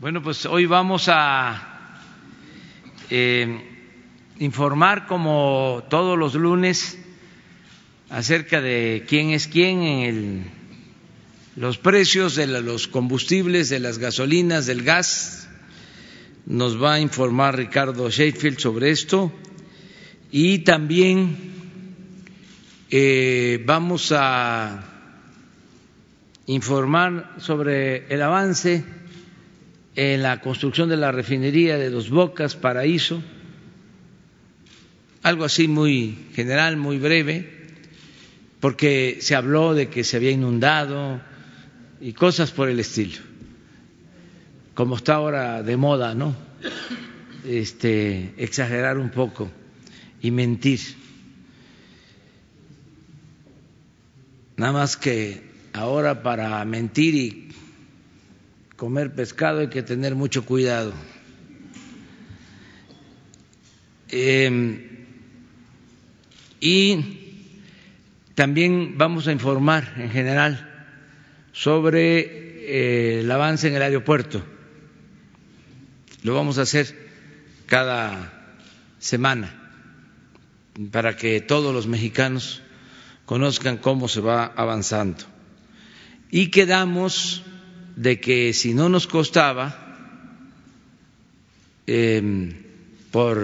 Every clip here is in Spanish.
Bueno, pues hoy vamos a eh, informar como todos los lunes acerca de quién es quién en el, los precios de los combustibles, de las gasolinas, del gas. Nos va a informar Ricardo Sheffield sobre esto y también eh, vamos a informar sobre el avance en la construcción de la refinería de Dos Bocas, Paraíso, algo así muy general, muy breve, porque se habló de que se había inundado y cosas por el estilo, como está ahora de moda, ¿no? Este, exagerar un poco y mentir. Nada más que ahora para mentir y comer pescado hay que tener mucho cuidado. Em, y también vamos a informar en general sobre eh, el avance en el aeropuerto. Lo vamos a hacer cada semana para que todos los mexicanos conozcan cómo se va avanzando. Y quedamos de que si no nos costaba, em, por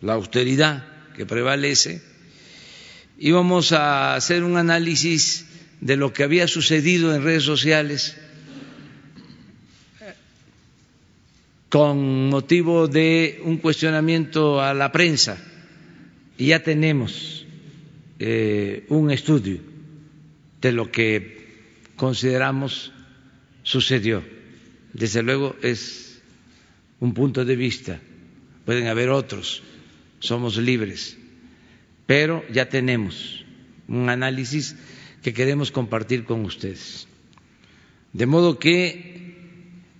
la austeridad que prevalece, íbamos a hacer un análisis de lo que había sucedido en redes sociales con motivo de un cuestionamiento a la prensa. Y ya tenemos eh, un estudio de lo que consideramos sucedió. Desde luego es un punto de vista, pueden haber otros, somos libres, pero ya tenemos un análisis que queremos compartir con ustedes. De modo que,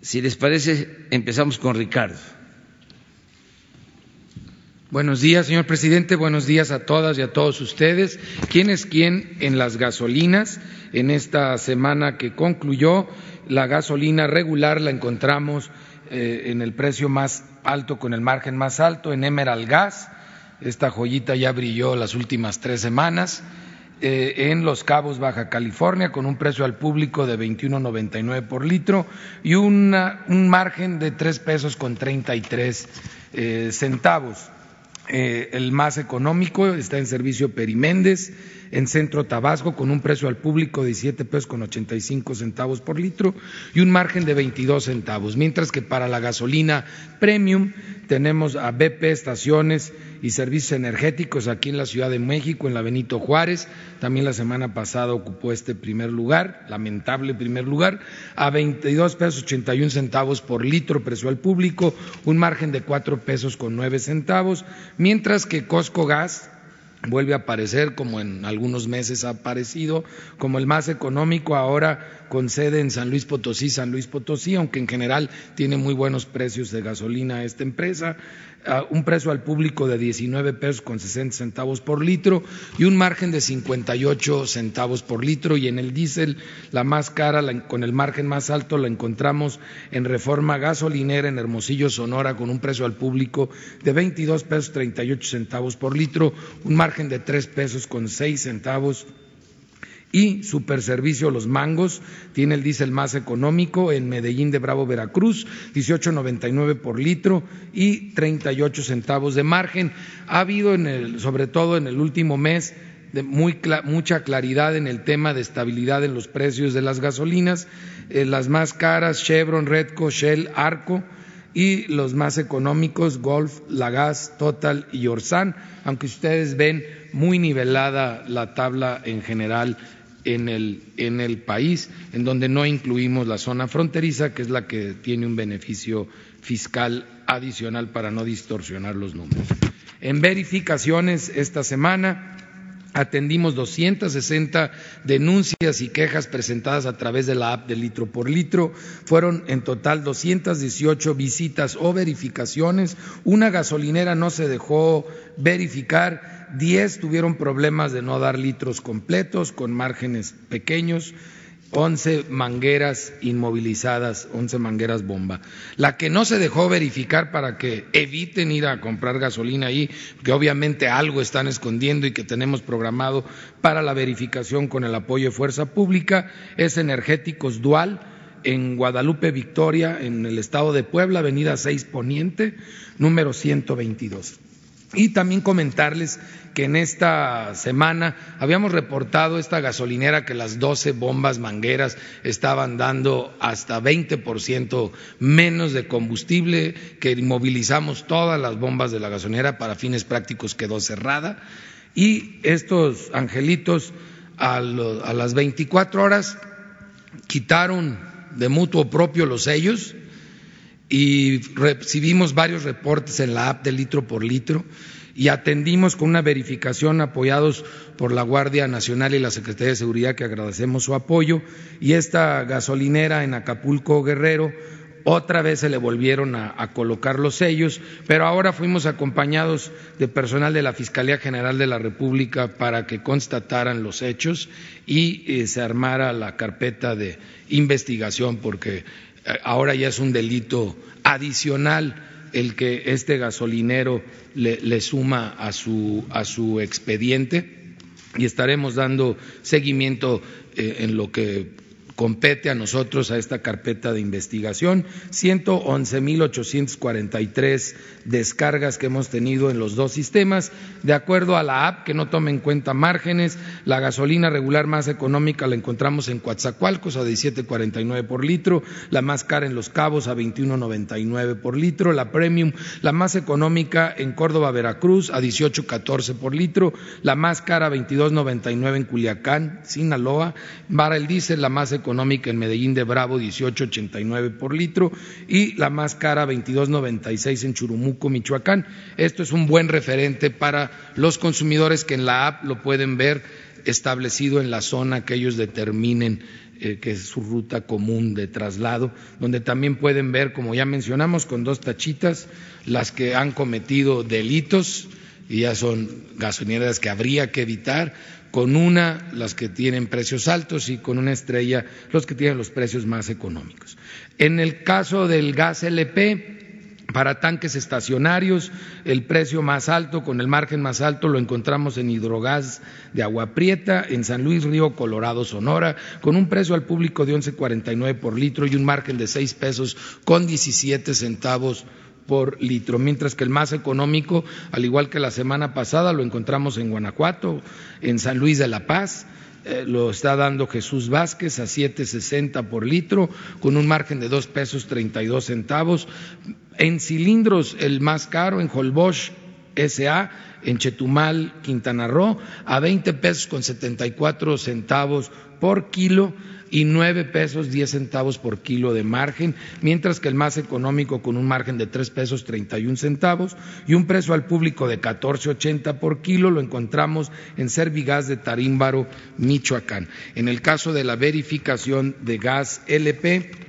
si les parece, empezamos con Ricardo. Buenos días, señor presidente. Buenos días a todas y a todos ustedes. ¿Quién es quién en las gasolinas? En esta semana que concluyó, la gasolina regular la encontramos eh, en el precio más alto, con el margen más alto, en Emerald Gas. Esta joyita ya brilló las últimas tres semanas. Eh, en Los Cabos, Baja California, con un precio al público de 21.99 por litro y un margen de tres pesos con 33 eh, centavos. Eh, el más económico está en servicio Periméndez, en Centro Tabasco, con un precio al público de 17 pesos con 85 centavos por litro y un margen de 22 centavos. Mientras que para la gasolina premium tenemos a BP Estaciones y Servicios Energéticos aquí en la Ciudad de México, en la Benito Juárez. También la semana pasada ocupó este primer lugar, lamentable primer lugar, a 22 pesos 81 centavos por litro precio al público, un margen de 4 pesos con 9 centavos, mientras que Costco Gas vuelve a aparecer como en algunos meses ha aparecido como el más económico ahora con sede en San Luis Potosí, San Luis Potosí, aunque en general tiene muy buenos precios de gasolina esta empresa, un precio al público de 19 pesos con 60 centavos por litro y un margen de 58 centavos por litro. Y en el diésel la más cara con el margen más alto la encontramos en Reforma Gasolinera en Hermosillo, Sonora con un precio al público de 22 pesos 38 centavos por litro, un margen de 3 pesos con 6 centavos y Superservicio Los Mangos tiene el diésel más económico en Medellín de Bravo, Veracruz, 18.99 por litro y 38 centavos de margen. Ha habido, en el, sobre todo en el último mes, de muy, mucha claridad en el tema de estabilidad en los precios de las gasolinas, eh, las más caras, Chevron, Redco, Shell, Arco, y los más económicos, Golf, Lagas, Total y Orsan, aunque ustedes ven muy nivelada la tabla en general en el, país, en donde no incluimos la zona fronteriza, que es la que tiene un beneficio fiscal adicional para no distorsionar los números. En verificaciones esta semana atendimos 260 denuncias y quejas presentadas a través de la app de litro por litro. Fueron en total 218 visitas o verificaciones. Una gasolinera no se dejó verificar. Diez tuvieron problemas de no dar litros completos con márgenes pequeños 11 mangueras inmovilizadas, 11 mangueras bomba. La que no se dejó verificar para que eviten ir a comprar gasolina ahí, que obviamente algo están escondiendo y que tenemos programado para la verificación con el apoyo de Fuerza Pública, es Energéticos Dual en Guadalupe Victoria, en el estado de Puebla, avenida 6 Poniente, número 122. Y también comentarles que en esta semana habíamos reportado esta gasolinera que las 12 bombas mangueras estaban dando hasta 20% menos de combustible, que inmovilizamos todas las bombas de la gasolinera para fines prácticos quedó cerrada. Y estos angelitos a, a las 24 horas quitaron de mutuo propio los sellos y recibimos varios reportes en la app de litro por litro y atendimos con una verificación apoyados por la Guardia Nacional y la Secretaría de Seguridad, que agradecemos su apoyo, y esta gasolinera en Acapulco Guerrero otra vez se le volvieron a, colocar los sellos, pero ahora fuimos acompañados de personal de la Fiscalía General de la República para que constataran los hechos y eh, se armara la carpeta de investigación, porque ahora ya es un delito adicional el que este gasolinero le, suma a su, a su expediente. Y estaremos dando seguimiento eh, en lo que compete a nosotros a esta carpeta de investigación. 111.843 descargas que hemos tenido en los dos sistemas. De acuerdo a la app, que no tome en cuenta márgenes, la gasolina regular más económica la encontramos en Coatzacoalcos a 17.49 por litro, la más cara en Los Cabos a 21.99 por litro, la premium, la más económica en Córdoba, Veracruz a 18.14 por litro, la más cara a 22.99 en Culiacán, Sinaloa, para el diésel la más económica económica en Medellín de Bravo 18.89 por litro y la más cara 22.96 en Churumuco, Michoacán. Esto es un buen referente para los consumidores que en la app lo pueden ver establecido en la zona que ellos determinen eh, que es su ruta común de traslado, donde también pueden ver, como ya mencionamos, con dos tachitas, las que han cometido delitos y ya son gasolineras que habría que evitar, con una las que tienen precios altos y con una estrella los que tienen los precios más económicos. En el caso del gas LP, para tanques estacionarios, el precio más alto, con el margen más alto, lo encontramos en hidrogas de Agua Prieta, en San Luis Río Colorado, Sonora, con un precio al público de 11.49 por litro y un margen de seis pesos con 17 centavos por litro, mientras que el más económico, al igual que la semana pasada, lo encontramos en Guanajuato, en San Luis de la Paz, eh, lo está dando Jesús Vázquez a 7.60 por litro, con un margen de dos pesos 32 centavos. En cilindros, el más caro en Holbosch SA, en Chetumal, Quintana Roo, a 20 pesos con 74 centavos por kilo y nueve pesos diez centavos por kilo de margen, mientras que el más económico con un margen de tres pesos treinta y un centavos y un precio al público de catorce ochenta por kilo lo encontramos en Servigas de Tarímbaro, Michoacán. En el caso de la verificación de gas LP,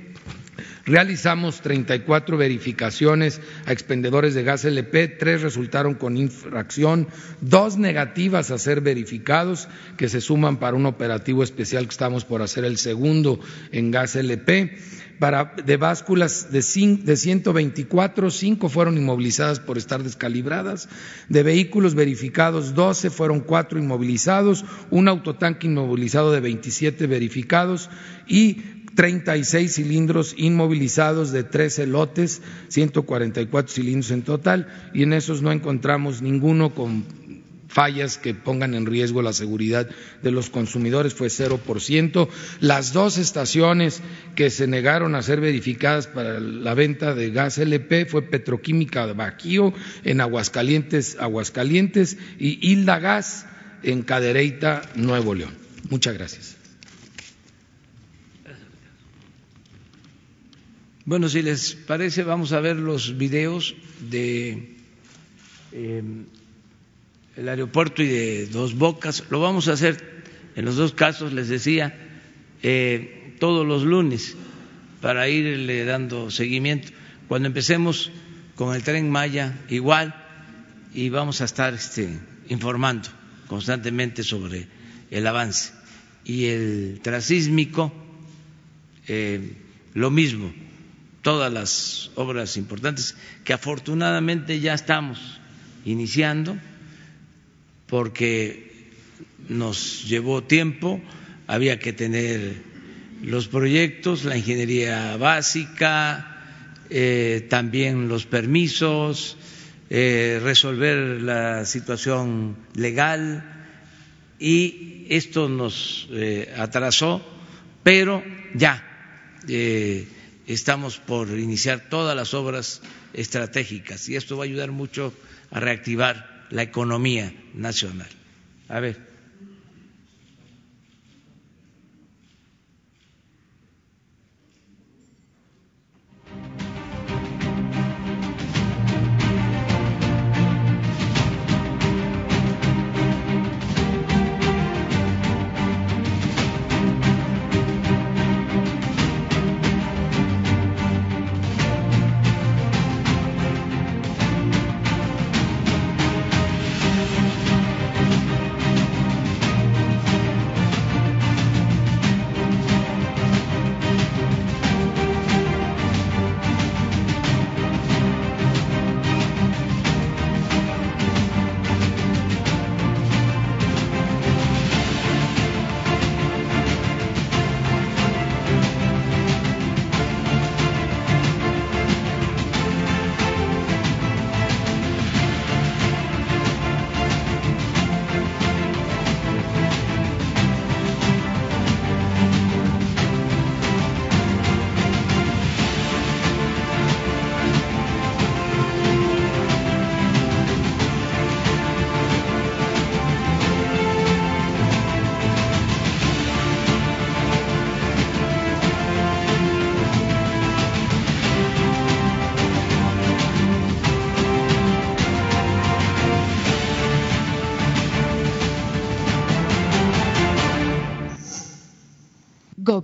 Realizamos 34 verificaciones a expendedores de gas LP, tres resultaron con infracción, dos negativas a ser verificados, que se suman para un operativo especial que estamos por hacer el segundo en gas LP. Para, de básculas de, de 124, cinco fueron inmovilizadas por estar descalibradas. De vehículos verificados, 12 fueron cuatro inmovilizados, un autotanque inmovilizado de 27 verificados y 36 cilindros inmovilizados de 13 lotes, 144 cilindros en total, y en esos no encontramos ninguno con fallas que pongan en riesgo la seguridad de los consumidores, fue 0%. Las dos estaciones que se negaron a ser verificadas para la venta de gas LP fue Petroquímica Bajío en Aguascalientes, Aguascalientes y Hilda Gas en Cadereyta, Nuevo León. Muchas gracias. Bueno, si les parece, vamos a ver los videos de em, el aeropuerto y de Dos Bocas. Lo vamos a hacer en los dos casos, les decía, eh, todos los lunes para irle dando seguimiento. Cuando empecemos con el tren Maya, igual, y vamos a estar este, informando constantemente sobre el avance. Y el trasísmico eh, lo mismo, todas las obras importantes que afortunadamente ya estamos iniciando porque nos llevó tiempo, había que tener los proyectos, la ingeniería básica, eh, también los permisos, eh, resolver la situación legal y esto nos eh, atrasó, pero ya estamos por iniciar todas las obras estratégicas y esto va a ayudar mucho a reactivar la economía nacional. A ver.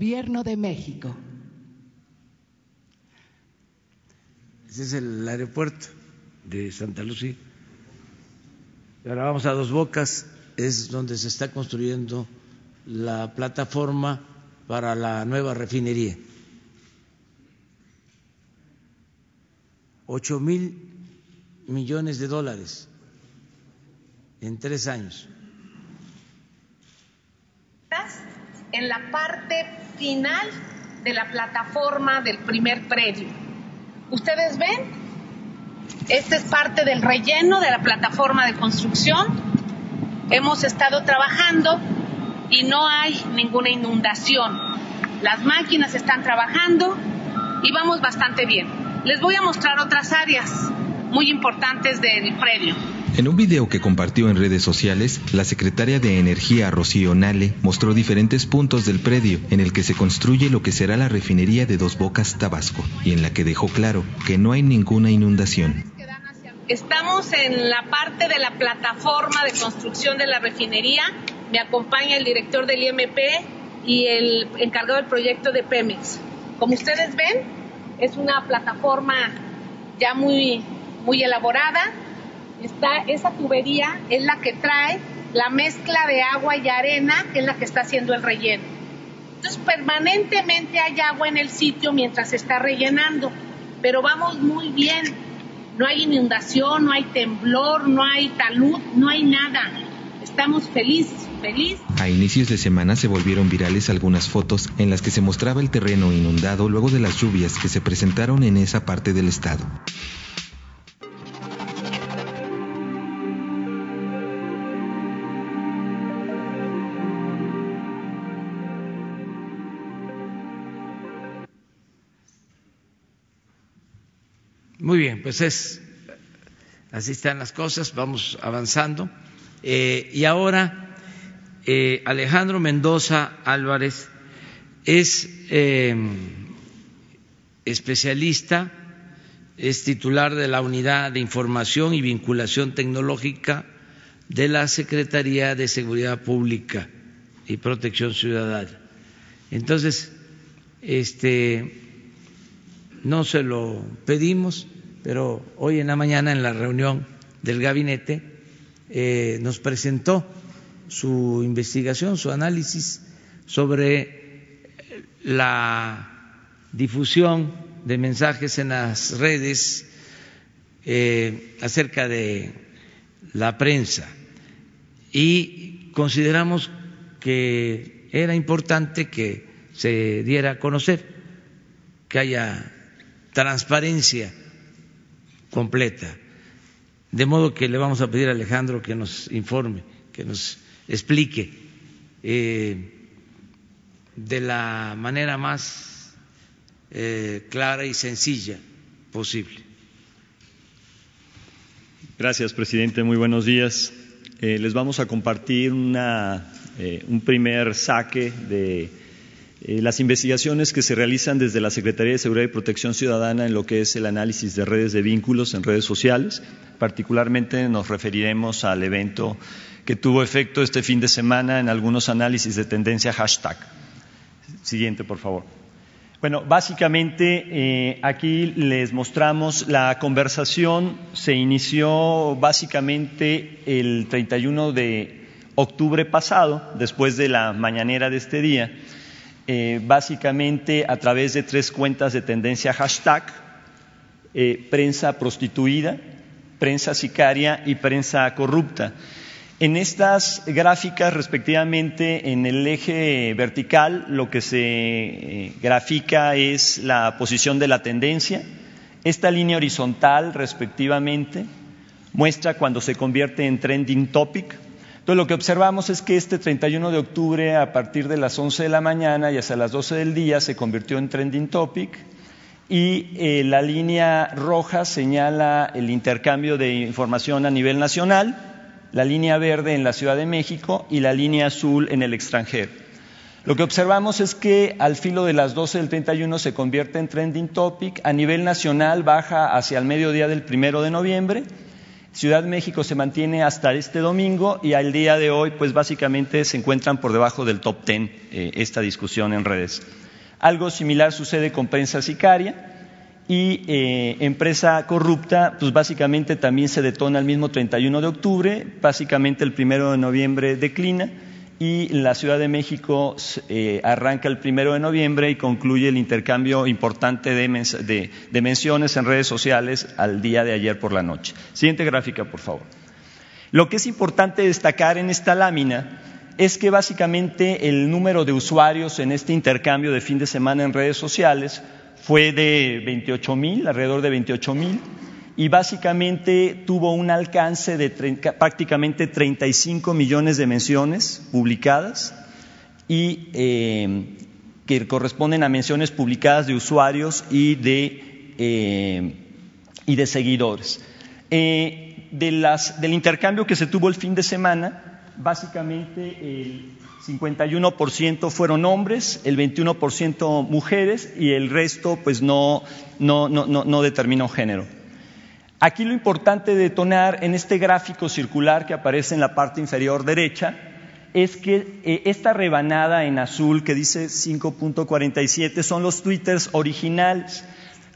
Gobierno de México. Ese es el aeropuerto de Santa Lucía. Ahora vamos a Dos Bocas, es donde se está construyendo la plataforma para la nueva refinería. Ocho mil millones de dólares en tres años. En la parte final de la plataforma del primer predio. ¿Ustedes ven? Este es parte del relleno de la plataforma de construcción. Hemos estado trabajando y no hay ninguna inundación. Las máquinas están trabajando y vamos bastante bien. Les voy a mostrar otras áreas muy importantes del predio. En un video que compartió en redes sociales, la secretaria de Energía Rocío Nale mostró diferentes puntos del predio en el que se construye lo que será la refinería de Dos Bocas, Tabasco, y en la que dejó claro que no hay ninguna inundación. Estamos en la parte de la plataforma de construcción de la refinería. Me acompaña el director del IMP y el encargado del proyecto de Pemex. Como ustedes ven, es una plataforma ya muy, muy elaborada está esa tubería es la que trae la mezcla de agua y arena, que es la que está haciendo el relleno. Entonces, permanentemente hay agua en el sitio mientras se está rellenando, pero vamos muy bien. No hay inundación, no hay temblor, no hay talud, no hay nada. Estamos felices, felices. A inicios de semana se volvieron virales algunas fotos en las que se mostraba el terreno inundado luego de las lluvias que se presentaron en esa parte del estado. Muy bien, pues es así están las cosas, vamos avanzando. Eh, y ahora eh, Alejandro Mendoza Álvarez es em, especialista, es titular de la Unidad de Información y Vinculación Tecnológica de la Secretaría de Seguridad Pública y Protección Ciudadana. Entonces, este, no se lo pedimos pero hoy en la mañana en la reunión del gabinete eh, nos presentó su investigación, su análisis sobre la difusión de mensajes en las redes eh, acerca de la prensa. Y consideramos que era importante que se diera a conocer, que haya transparencia completa. De modo que le vamos a pedir a Alejandro que nos informe, que nos explique eh, de la manera más eh, clara y sencilla posible. Gracias, presidente. Muy buenos días. Eh, les vamos a compartir una, un primer saque de eh, las investigaciones que se realizan desde la Secretaría de Seguridad y Protección Ciudadana en lo que es el análisis de redes de vínculos en redes sociales. Particularmente nos referiremos al evento que tuvo efecto este fin de semana en algunos análisis de tendencia hashtag. Siguiente, por favor. Bueno, básicamente eh, aquí les mostramos la conversación. Se inició básicamente el 31 de octubre pasado, después de la mañanera de este día eh, básicamente a través de tres cuentas de tendencia hashtag, eh, prensa prostituida, prensa sicaria y prensa corrupta. En estas gráficas, respectivamente, en el eje vertical, lo que se eh, grafica es la posición de la tendencia. Esta línea horizontal, respectivamente, muestra cuando se convierte en trending topic, entonces, lo que observamos es que este 31 de octubre, a partir de las 11 de la mañana y hasta las 12 del día, se convirtió en trending topic y eh, la línea roja señala el intercambio de información a nivel nacional, la línea verde en la Ciudad de México y la línea azul en el extranjero. Lo que observamos es que al filo de las 12 del 31 se convierte en trending topic, a nivel nacional baja hacia el mediodía del primero de noviembre Ciudad México se mantiene hasta este domingo y al día de hoy, pues básicamente se encuentran por debajo del top ten eh, esta discusión en redes. Algo similar sucede con prensa sicaria y eh, empresa corrupta, pues básicamente también se detona el mismo 31 de octubre, básicamente el primero de noviembre declina y la Ciudad de México eh, arranca el primero de noviembre y concluye el intercambio importante de, de, menciones en redes sociales al día de ayer por la noche. Siguiente gráfica, por favor. Lo que es importante destacar en esta lámina es que básicamente el número de usuarios en este intercambio de fin de semana en redes sociales fue de 28 mil, alrededor de 28 mil y básicamente tuvo un alcance de prácticamente 35 millones de menciones publicadas y eh, que corresponden a menciones publicadas de usuarios y de, eh, y de seguidores. Eh, del intercambio que se tuvo el fin de semana, básicamente el 51% fueron hombres, el 21% mujeres y el resto pues no, no, no, no determinó género. Aquí lo importante de detonar en este gráfico circular que aparece en la parte inferior derecha es que eh, esta rebanada en azul que dice 5.47 son los twitters originales.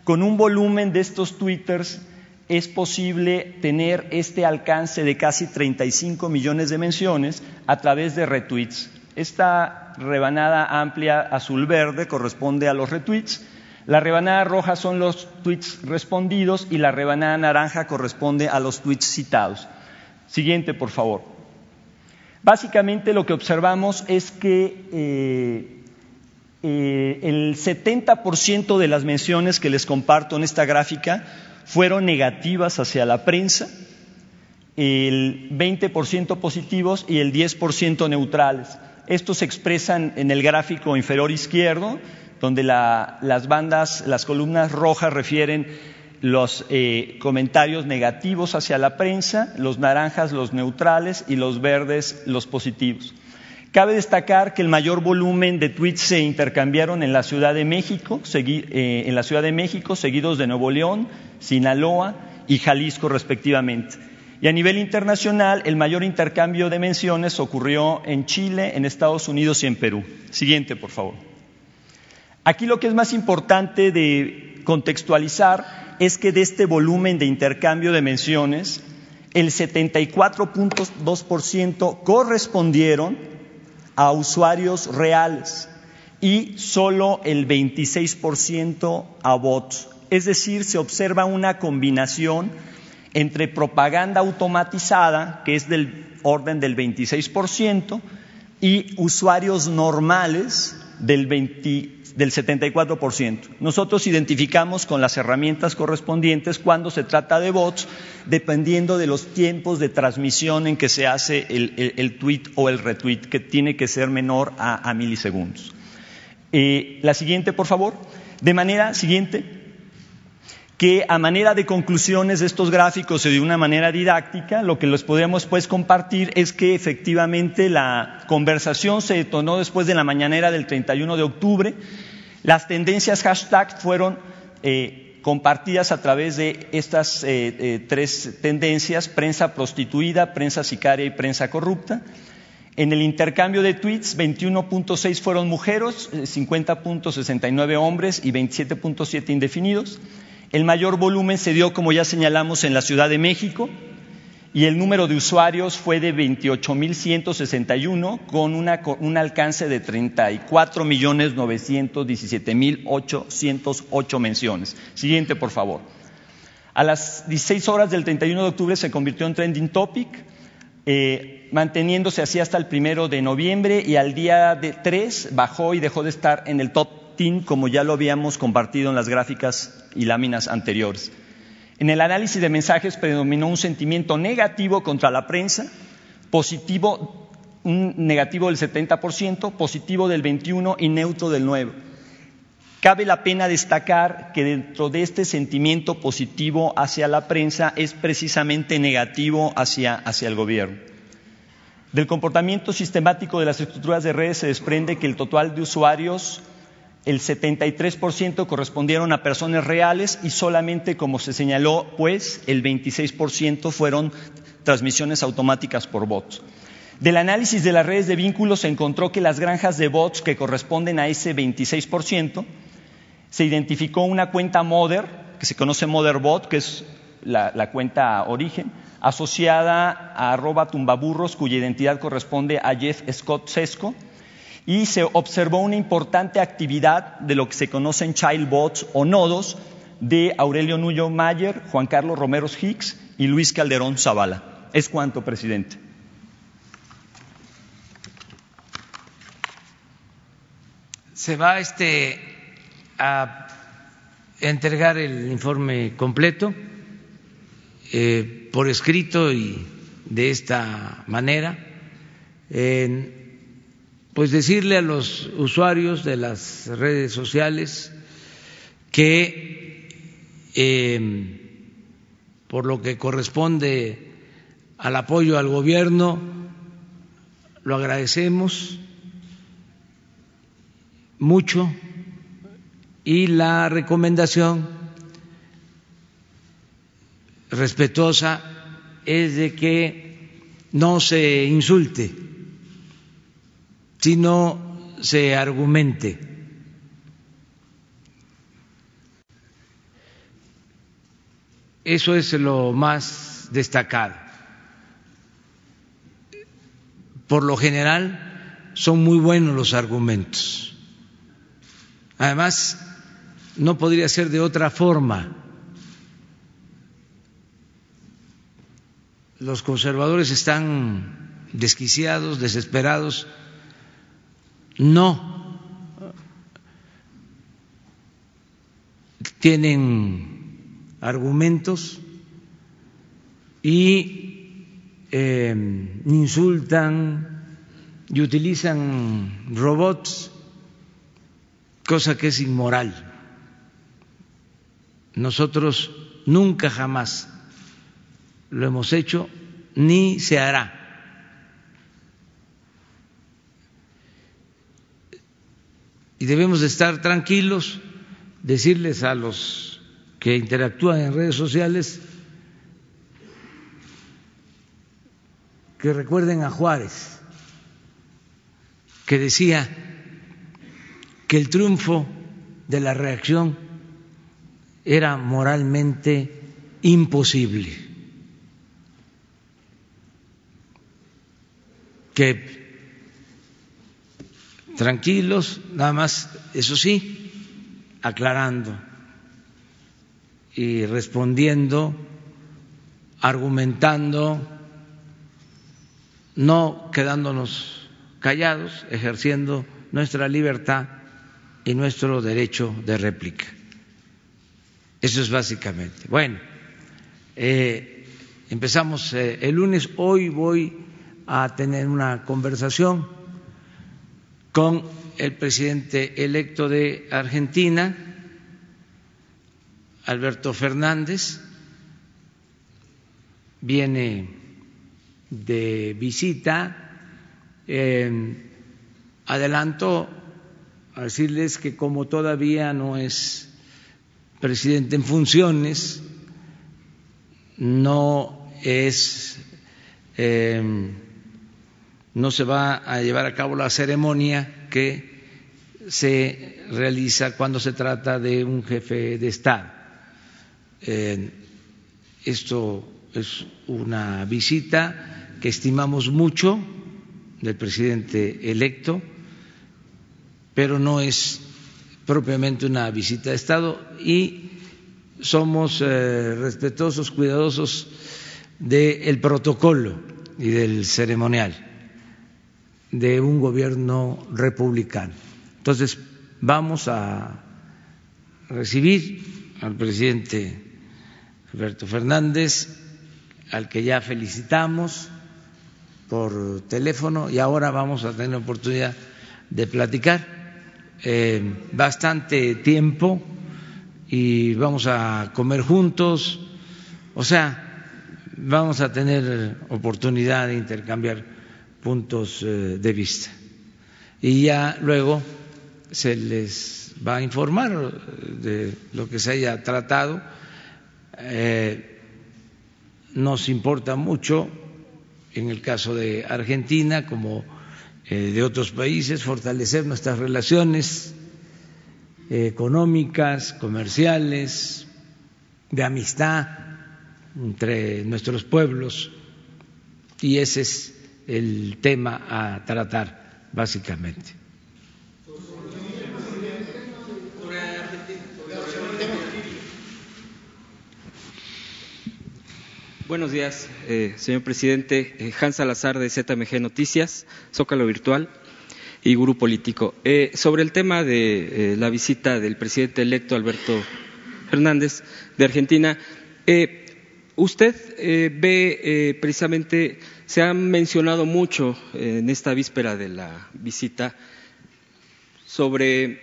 Con un volumen de estos twitters es posible tener este alcance de casi 35 millones de menciones a través de retweets. Esta rebanada amplia azul-verde corresponde a los retweets la rebanada roja son los tweets respondidos y la rebanada naranja corresponde a los tweets citados. Siguiente, por favor. Básicamente lo que observamos es que eh, eh, el 70% de las menciones que les comparto en esta gráfica fueron negativas hacia la prensa, el 20% positivos y el 10% neutrales. Estos se expresan en el gráfico inferior izquierdo donde las bandas, las columnas rojas refieren los eh, comentarios negativos hacia la prensa, los naranjas los neutrales y los verdes los positivos. Cabe destacar que el mayor volumen de tweets se intercambiaron en la Ciudad de México, eh, en la Ciudad de México, seguidos de Nuevo León, Sinaloa y Jalisco respectivamente. Y a nivel internacional, el mayor intercambio de menciones ocurrió en Chile, en Estados Unidos y en Perú. Siguiente, por favor. Aquí lo que es más importante de contextualizar es que de este volumen de intercambio de menciones, el 74.2% correspondieron a usuarios reales y solo el 26% a bots. Es decir, se observa una combinación entre propaganda automatizada, que es del orden del 26%, y usuarios normales del, 74%. Nosotros identificamos con las herramientas correspondientes cuando se trata de bots, dependiendo de los tiempos de transmisión en que se hace el, tweet o el retweet, que tiene que ser menor a, milisegundos. Eh, la siguiente, por favor. De manera siguiente, que a manera de conclusiones de estos gráficos y de una manera didáctica, lo que les podemos pues compartir es que efectivamente la conversación se detonó después de la mañanera del 31 de octubre. Las tendencias hashtag fueron eh, compartidas a través de estas eh, eh, tres tendencias, prensa prostituida, prensa sicaria y prensa corrupta. En el intercambio de tweets, 21.6 fueron mujeres, 50.69 hombres y 27.7 indefinidos. El mayor volumen se dio, como ya señalamos, en la Ciudad de México y el número de usuarios fue de 28.161 con un alcance de 34.917.808 menciones. Siguiente, por favor. A las 16 horas del 31 de octubre se convirtió en trending topic, eh, manteniéndose así hasta el primero de noviembre y al día de 3 bajó y dejó de estar en el top como ya lo habíamos compartido en las gráficas y láminas anteriores. En el análisis de mensajes predominó un sentimiento negativo contra la prensa, positivo, negativo del 70%, positivo del 21% y neutro del 9%. Cabe la pena destacar que dentro de este sentimiento positivo hacia la prensa es precisamente negativo hacia, hacia el gobierno. Del comportamiento sistemático de las estructuras de redes se desprende que el total de usuarios el 73% correspondieron a personas reales y solamente, como se señaló, pues el 26% fueron transmisiones automáticas por bots. Del análisis de las redes de vínculos se encontró que las granjas de bots que corresponden a ese 26%, se identificó una cuenta Mother, que se conoce MotherBot, que es la, cuenta origen, asociada a arroba tumbaburros, cuya identidad corresponde a Jeff Scott Sesco, y se observó una importante actividad de lo que se conocen childbots o nodos de Aurelio Nuyo Mayer, Juan Carlos Romero Hicks y Luis Calderón Zavala. Es cuanto, presidente. Se va este a entregar el informe completo eh, por escrito y de esta manera pues decirle a los usuarios de las redes sociales que em, por lo que corresponde al apoyo al gobierno, lo agradecemos mucho y la recomendación respetuosa es de que no se insulte sino se argumente. Eso es lo más destacado. Por lo general son muy buenos los argumentos. Además, no podría ser de otra forma. Los conservadores están desquiciados, desesperados no tienen argumentos y eh, insultan y utilizan robots, cosa que es inmoral. Nosotros nunca jamás lo hemos hecho ni se hará. Y debemos de estar tranquilos, decirles a los que interactúan en redes sociales que recuerden a Juárez, que decía que el triunfo de la reacción era moralmente imposible, que tranquilos, nada más, eso sí, aclarando y respondiendo, argumentando, no quedándonos callados, ejerciendo nuestra libertad y nuestro derecho de réplica. Eso es básicamente. Bueno, eh, empezamos eh, el lunes, hoy voy a tener una conversación con el presidente electo de Argentina, Alberto Fernández, viene de visita. Eh, adelanto a decirles que como todavía no es presidente en funciones, no es, eh, no se va a llevar a cabo la ceremonia que se realiza cuando se trata de un jefe de Estado. Esto es una visita que estimamos mucho del presidente electo, pero no es propiamente una visita de Estado y somos eh, respetuosos, cuidadosos del protocolo y del ceremonial de un gobierno republicano. Entonces, vamos a recibir al presidente Alberto Fernández, al que ya felicitamos por teléfono y ahora vamos a tener oportunidad de platicar eh, bastante tiempo y vamos a comer juntos, o sea, vamos a tener oportunidad de intercambiar puntos eh, de vista. Y ya luego se les va a informar de lo que se haya tratado eh, nos importa mucho, en el caso de Argentina como eh, de otros países, fortalecer nuestras relaciones eh, económicas, comerciales, de amistad entre nuestros pueblos y ese es el tema a tratar básicamente. Buenos días, eh, señor presidente. Eh, Hans Salazar de ZMG Noticias, Zócalo Virtual y Gurú Político. Eh, sobre el tema de la visita del presidente electo Alberto Fernández de Argentina, usted ve precisamente, se ha mencionado mucho en esta víspera de la visita sobre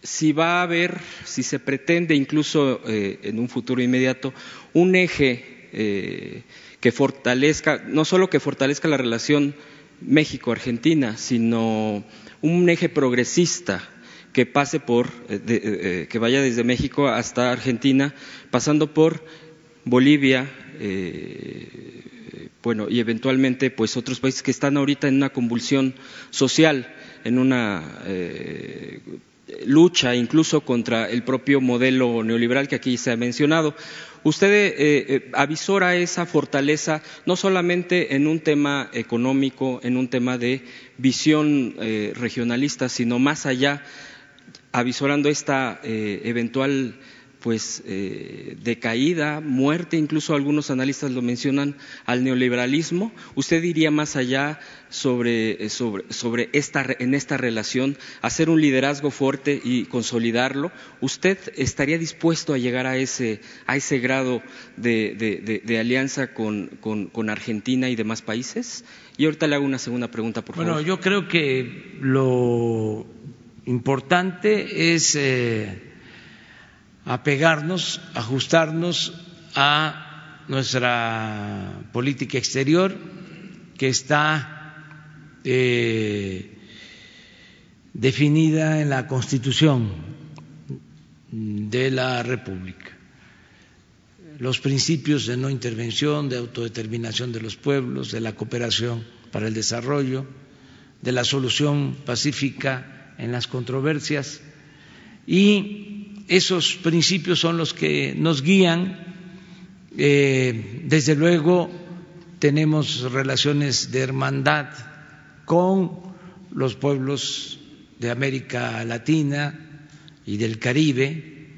si va a haber, si se pretende incluso en un futuro inmediato, un eje eh, que fortalezca, no solo que fortalezca la relación México-Argentina, sino un eje progresista que pase por, eh, eh, que vaya desde México hasta Argentina, pasando por Bolivia, bueno, y eventualmente pues otros países que están ahorita en una convulsión social, en una lucha incluso contra el propio modelo neoliberal que aquí se ha mencionado. Usted eh, eh, avisora esa fortaleza no solamente en un tema económico, en un tema de visión eh, regionalista, sino más allá, avisorando esta eventual pues eh, decaída, muerte, incluso algunos analistas lo mencionan al neoliberalismo. ¿Usted diría más allá sobre, eh, sobre, sobre esta, en esta relación, hacer un liderazgo fuerte y consolidarlo? ¿Usted estaría dispuesto a llegar a ese, a ese grado de, de, alianza con, con, Argentina y demás países? Y ahorita le hago una segunda pregunta, por favor. Bueno, yo creo que lo importante es eh, apegarnos, ajustarnos a nuestra política exterior que está eh, definida en la Constitución de la República. Los principios de no intervención, de autodeterminación de los pueblos, de la cooperación para el desarrollo, de la solución pacífica en las controversias y esos principios son los que nos guían. Eh, desde luego tenemos relaciones de hermandad con los pueblos de América Latina y del Caribe.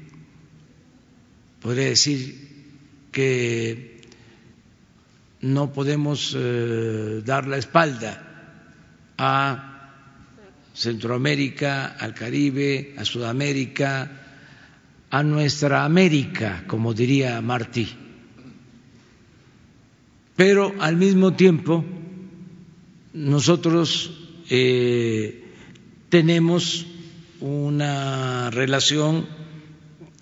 Podría decir que no podemos eh, dar la espalda a Centroamérica, al Caribe, a Sudamérica, a nuestra América, como diría Martí. Pero al mismo tiempo nosotros eh, tenemos una relación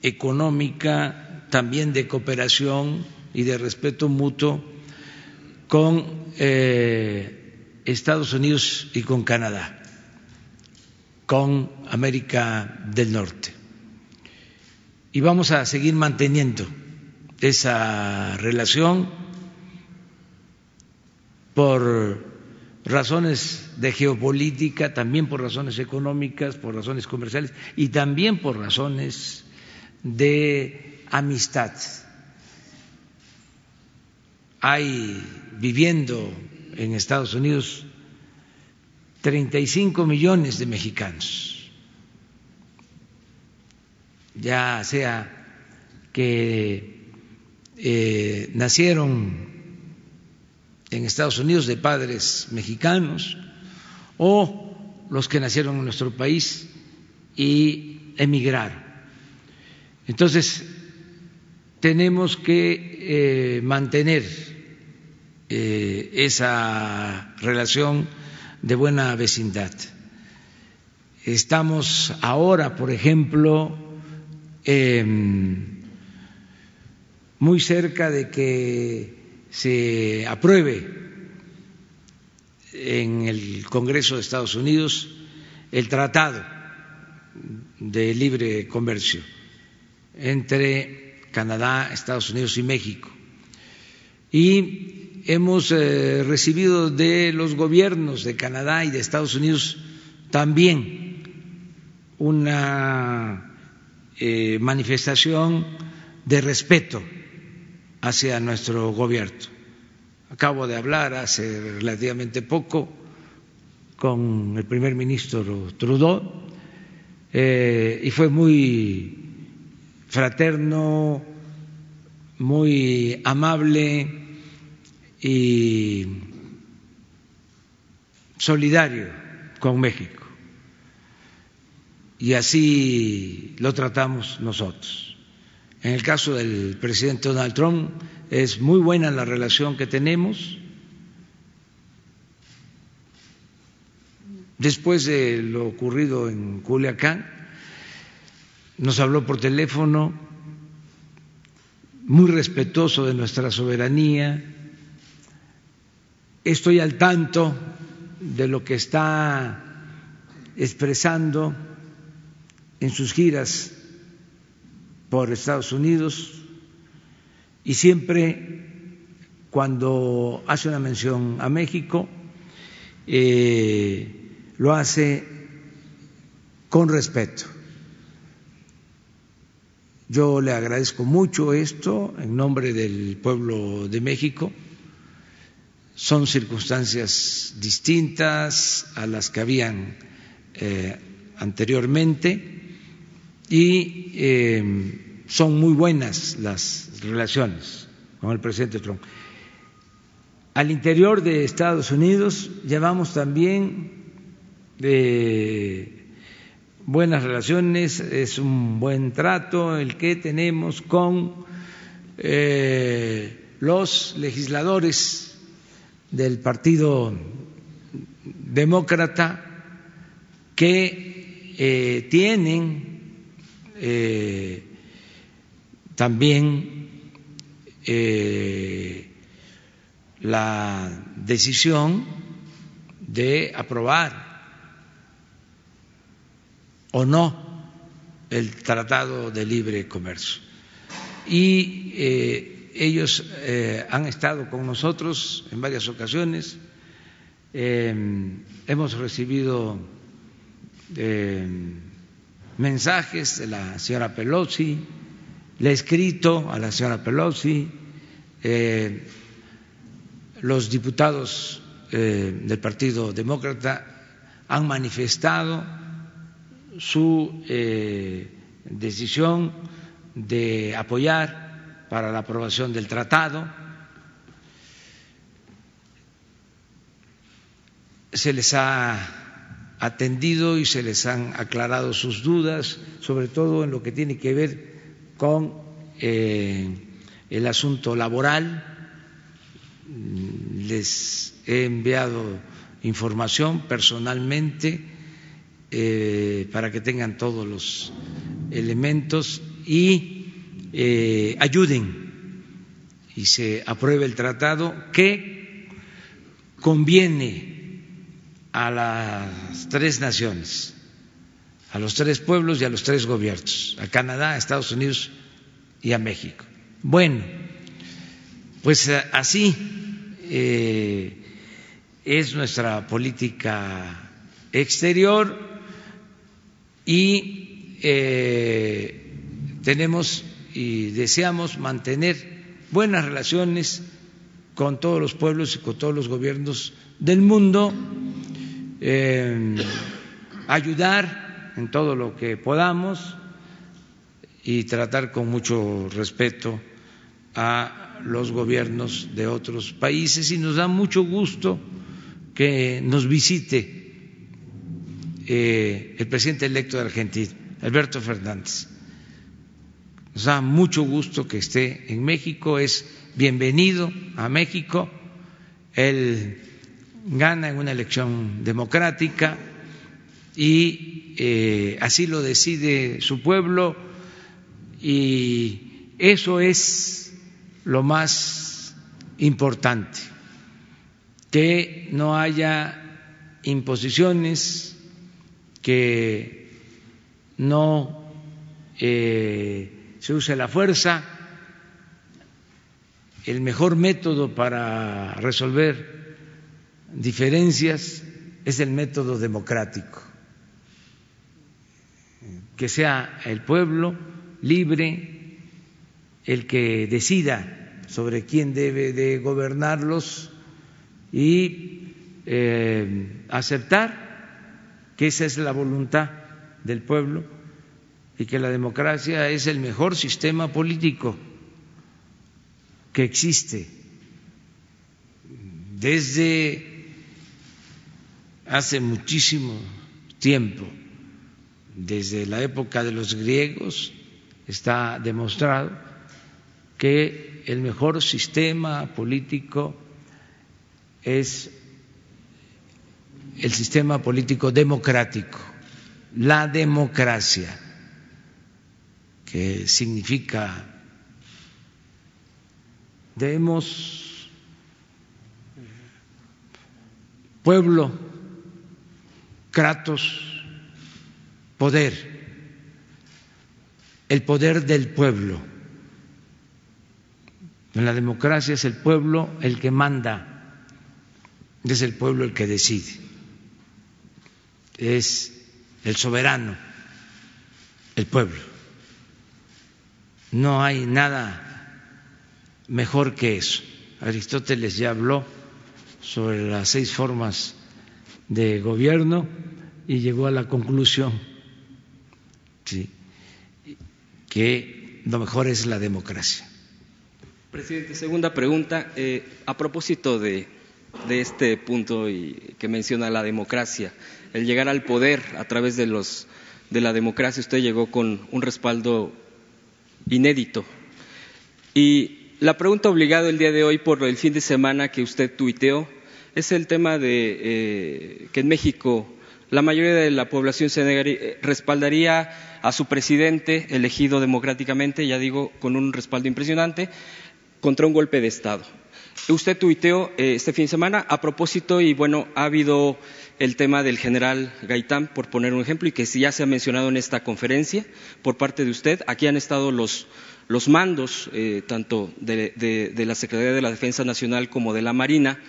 económica, también de cooperación y de respeto mutuo con eh, Estados Unidos y con Canadá, con América del Norte. Y vamos a seguir manteniendo esa relación por razones de geopolítica, también por razones económicas, por razones comerciales y también por razones de amistad. Hay viviendo en Estados Unidos 35 millones de mexicanos, ya sea que eh, nacieron en Estados Unidos de padres mexicanos o los que nacieron en nuestro país y emigraron. Entonces, tenemos que eh, mantener eh, esa relación de buena vecindad. Estamos ahora, por ejemplo, em, muy cerca de que se apruebe en el Congreso de Estados Unidos el Tratado de Libre Comercio entre Canadá, Estados Unidos y México. Y hemos eh, recibido de los gobiernos de Canadá y de Estados Unidos también una eh, manifestación de respeto hacia nuestro gobierno. Acabo de hablar hace relativamente poco con el primer ministro Trudeau eh, y fue muy fraterno, muy amable y solidario con México. Y así lo tratamos nosotros. En el caso del presidente Donald Trump es muy buena la relación que tenemos. Después de lo ocurrido en Culiacán, nos habló por teléfono, muy respetuoso de nuestra soberanía. Estoy al tanto de lo que está expresando en sus giras por Estados Unidos y siempre cuando hace una mención a México eh, lo hace con respeto. Yo le agradezco mucho esto en nombre del pueblo de México. Son circunstancias distintas a las que habían eh, anteriormente y eh, son muy buenas las relaciones con el presidente Trump. Al interior de Estados Unidos llevamos también eh, buenas relaciones, es un buen trato el que tenemos con eh, los legisladores del Partido Demócrata que tienen eh, también eh, la decisión de aprobar o no el Tratado de Libre Comercio. Y eh, ellos han estado con nosotros en varias ocasiones. hemos recibido mensajes de la señora Pelosi, le he escrito a la señora Pelosi, eh, los diputados eh, del Partido Demócrata han manifestado su eh, decisión de apoyar para la aprobación del tratado. Se les ha atendido y se les han aclarado sus dudas, sobre todo en lo que tiene que ver con eh, el asunto laboral. Les he enviado información personalmente eh, para que tengan todos los elementos y eh, ayuden y se apruebe el tratado que conviene a las tres naciones, a los tres pueblos y a los tres gobiernos, a Canadá, a Estados Unidos y a México. Bueno, pues eh, así eh, es nuestra política exterior y eh, tenemos y deseamos mantener buenas relaciones con todos los pueblos y con todos los gobiernos del mundo, ayudar en todo lo que podamos y tratar con mucho respeto a los gobiernos de otros países y nos da mucho gusto que nos visite eh, el presidente electo de Argentina, Alberto Fernández. Nos da mucho gusto que esté en México, es bienvenido a México. Él gana en una elección democrática y eh, así lo decide su pueblo y eso es lo más importante, que no haya imposiciones, que no eh, se use la fuerza. El mejor método para resolver diferencias es el método democrático, que sea el pueblo libre el que decida sobre quién debe de gobernarlos y eh, aceptar que esa es la voluntad del pueblo y que la democracia es el mejor sistema político que existe. Desde hace muchísimo tiempo, desde la época de los griegos está demostrado que el mejor sistema político es el sistema político democrático, la democracia, que significa demos pueblo, kratos, poder el poder del pueblo. En la democracia es el pueblo el que manda, es el pueblo el que decide, es el soberano, el pueblo. No hay nada mejor que eso. Aristóteles ya habló sobre las seis formas de gobierno y llegó a la conclusión que lo mejor es la democracia. Presidente, segunda pregunta. Eh, a propósito de, este punto y que menciona la democracia, el llegar al poder a través de, los, de la democracia, usted llegó con un respaldo inédito. Y la pregunta obligada el día de hoy por el fin de semana que usted tuiteó es el tema de eh, que en México la mayoría de la población eh, respaldaría a su presidente elegido democráticamente, ya digo, con un respaldo impresionante, contra un golpe de Estado. Usted tuiteó eh, este fin de semana a propósito y bueno, ha habido el tema del general Gaitán, por poner un ejemplo, y que ya se ha mencionado en esta conferencia por parte de usted. Aquí han estado los, los mandos, eh, tanto de, de, la Secretaría de la Defensa Nacional como de la Marina.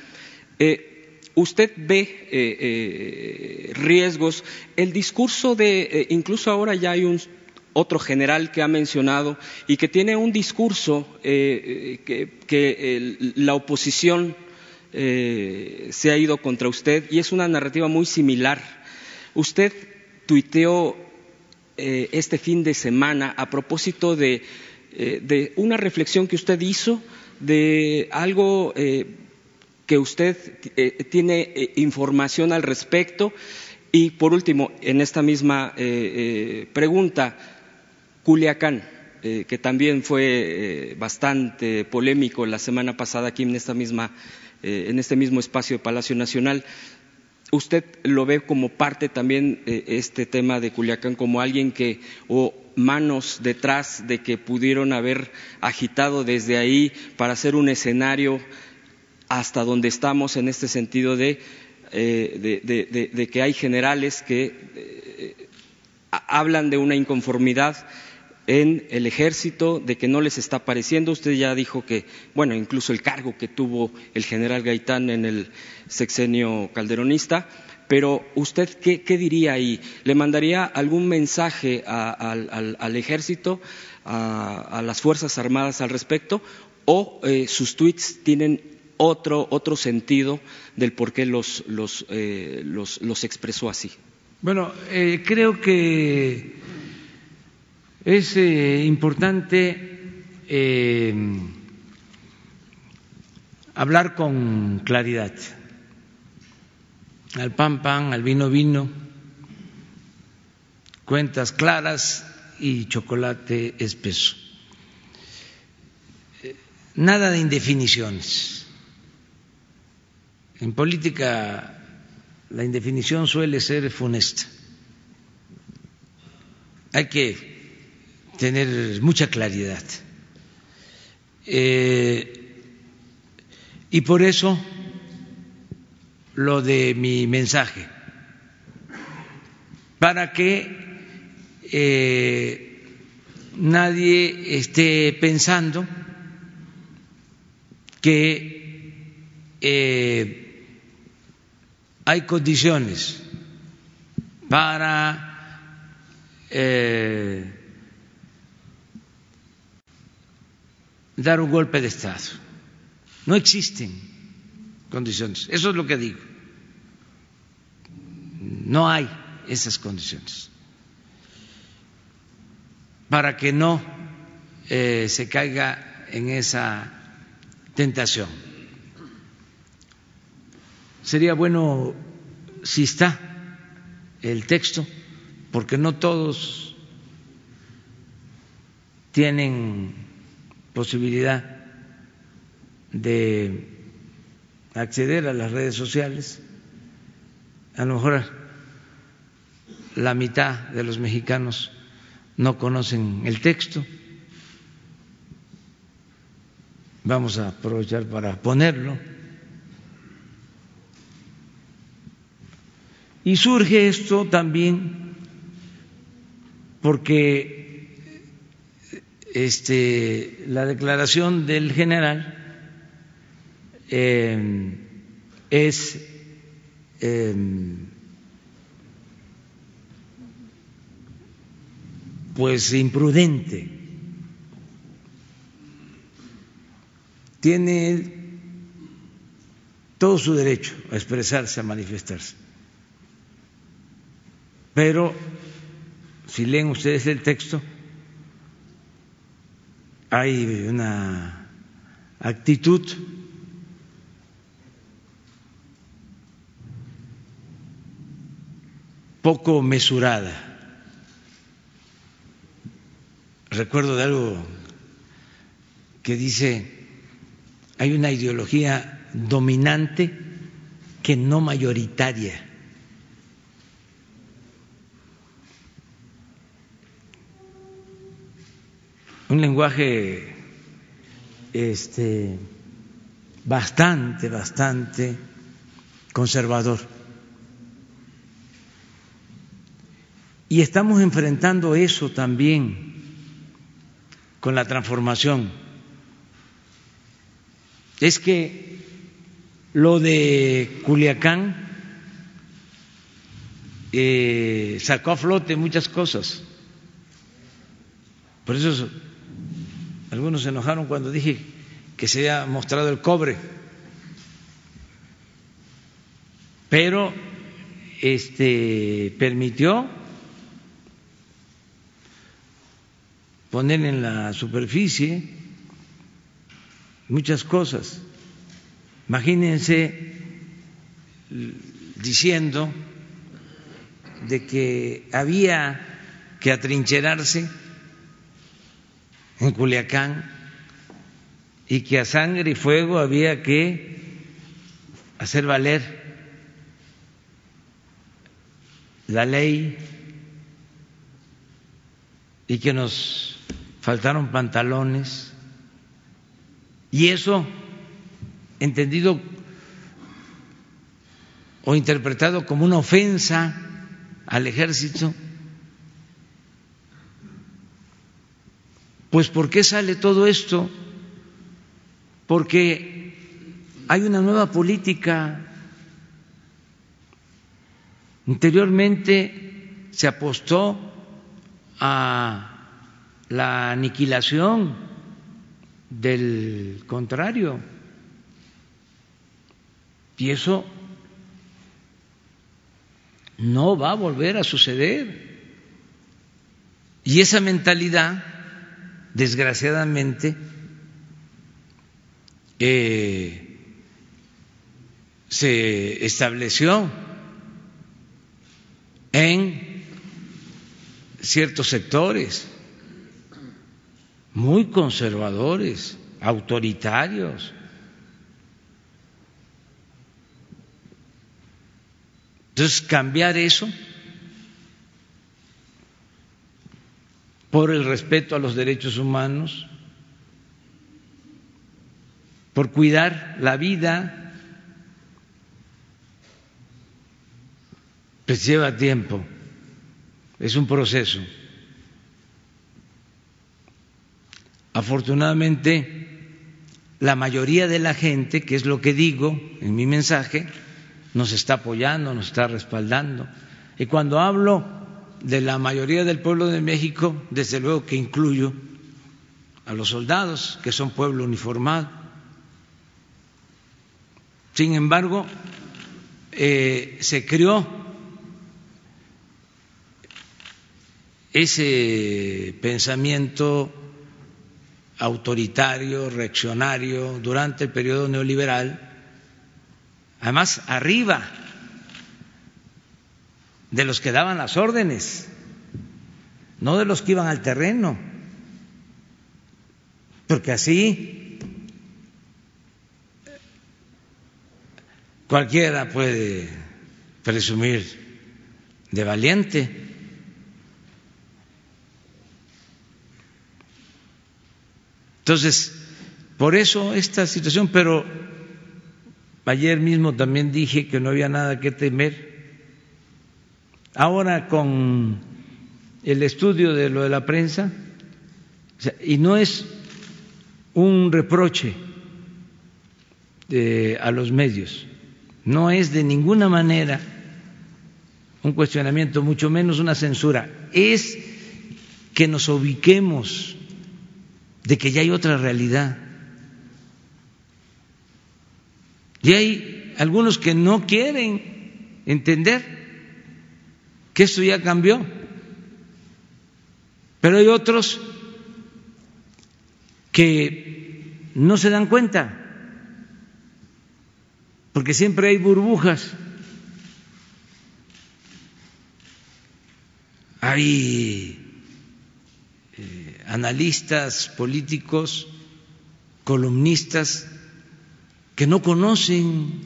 Eh, usted ve eh, eh, riesgos. El discurso de, incluso ahora ya hay un otro general que ha mencionado y que tiene un discurso que, la oposición se ha ido contra usted y es una narrativa muy similar Usted tuiteó este fin de semana a propósito de, una reflexión que usted hizo de algo que usted eh, tiene eh, información al respecto. Y por último, en esta misma pregunta, Culiacán, que también fue bastante polémico la semana pasada aquí en esta misma en este mismo espacio de Palacio Nacional. ¿Usted lo ve como parte también eh, este tema de Culiacán como alguien que o manos detrás de que pudieron haber agitado desde ahí para hacer un escenario hasta donde estamos en este sentido de, eh, que hay generales que eh, hablan de una inconformidad en el ejército, de que no les está pareciendo. Usted ya dijo que, bueno, incluso el cargo que tuvo el general Gaitán en el sexenio calderonista. Pero usted, ¿qué, qué diría ahí? ¿Le mandaría algún mensaje al, ejército, a, a, las Fuerzas Armadas al respecto? ¿O eh, sus tweets tienen otro, otro sentido del por qué los, los, eh, los, expresó así? Bueno, eh, creo que es eh, importante hablar con claridad. Al pan pan, al vino vino, cuentas claras y chocolate espeso. Nada de indefiniciones. En política la indefinición suele ser funesta. Hay que tener mucha claridad. Eh, y por eso lo de mi mensaje, para que eh, nadie esté pensando que eh, hay condiciones para eh, dar un golpe de Estado. No existen condiciones. Eso es lo que digo. No hay esas condiciones. Para que no eh, se caiga en esa tentación. Sería bueno si está el texto, porque no todos tienen posibilidad de acceder a las redes sociales. A lo mejor la mitad de los mexicanos no conocen el texto. Vamos a aprovechar para ponerlo. Y surge esto también porque este, la declaración del general eh, es eh, pues imprudente, tiene todo su derecho a expresarse, a manifestarse. Pero si leen ustedes el texto, hay una actitud poco mesurada. Recuerdo de algo que dice, hay una ideología dominante que no mayoritaria. Un lenguaje este, bastante, bastante conservador. Y estamos enfrentando eso también con la transformación. Es que lo de Culiacán eh, sacó a flote muchas cosas. Por eso algunos se enojaron cuando dije que se había mostrado el cobre, pero este, permitió poner en la superficie muchas cosas. Imagínense diciendo de que había que atrincherarse en Culiacán y que a sangre y fuego había que hacer valer la ley y que nos faltaron pantalones. Y eso entendido o interpretado como una ofensa al ejército Pues ¿por qué sale todo esto? Porque hay una nueva política. Anteriormente se apostó a la aniquilación del contrario. Y eso no va a volver a suceder. Y esa mentalidad desgraciadamente, eh, se estableció en ciertos sectores muy conservadores, autoritarios. Entonces, cambiar eso por el respeto a los derechos humanos, por cuidar la vida, pues lleva tiempo, es un proceso. Afortunadamente, la mayoría de la gente, que es lo que digo en mi mensaje, nos está apoyando, nos está respaldando. Y cuando hablo de la mayoría del pueblo de México, desde luego que incluyo a los soldados, que son pueblo uniformado. Sin embargo, eh, se creó ese pensamiento autoritario, reaccionario, durante el periodo neoliberal, además arriba de los que daban las órdenes, no de los que iban al terreno, porque así cualquiera puede presumir de valiente. Entonces, por eso esta situación, pero ayer mismo también dije que no había nada que temer Ahora con el estudio de lo de la prensa, y no es un reproche a los medios, no es de ninguna manera un cuestionamiento, mucho menos una censura, es que nos ubiquemos de que ya hay otra realidad. Y hay algunos que no quieren entender que esto ya cambió. Pero hay otros que no se dan cuenta, porque siempre hay burbujas. Hay eh, analistas políticos, columnistas, que no conocen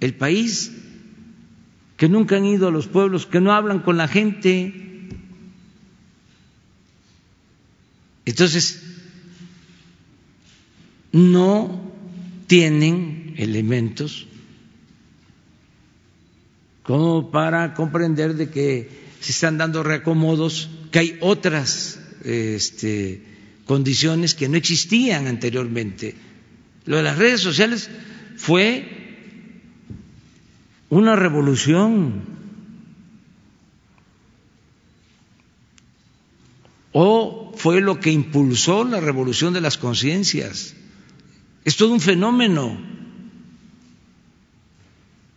el país que nunca han ido a los pueblos, que no hablan con la gente. Entonces, no tienen elementos como para comprender de que se están dando reacomodos, que hay otras este, condiciones que no existían anteriormente. Lo de las redes sociales fue una revolución o fue lo que impulsó la revolución de las conciencias. Es todo un fenómeno,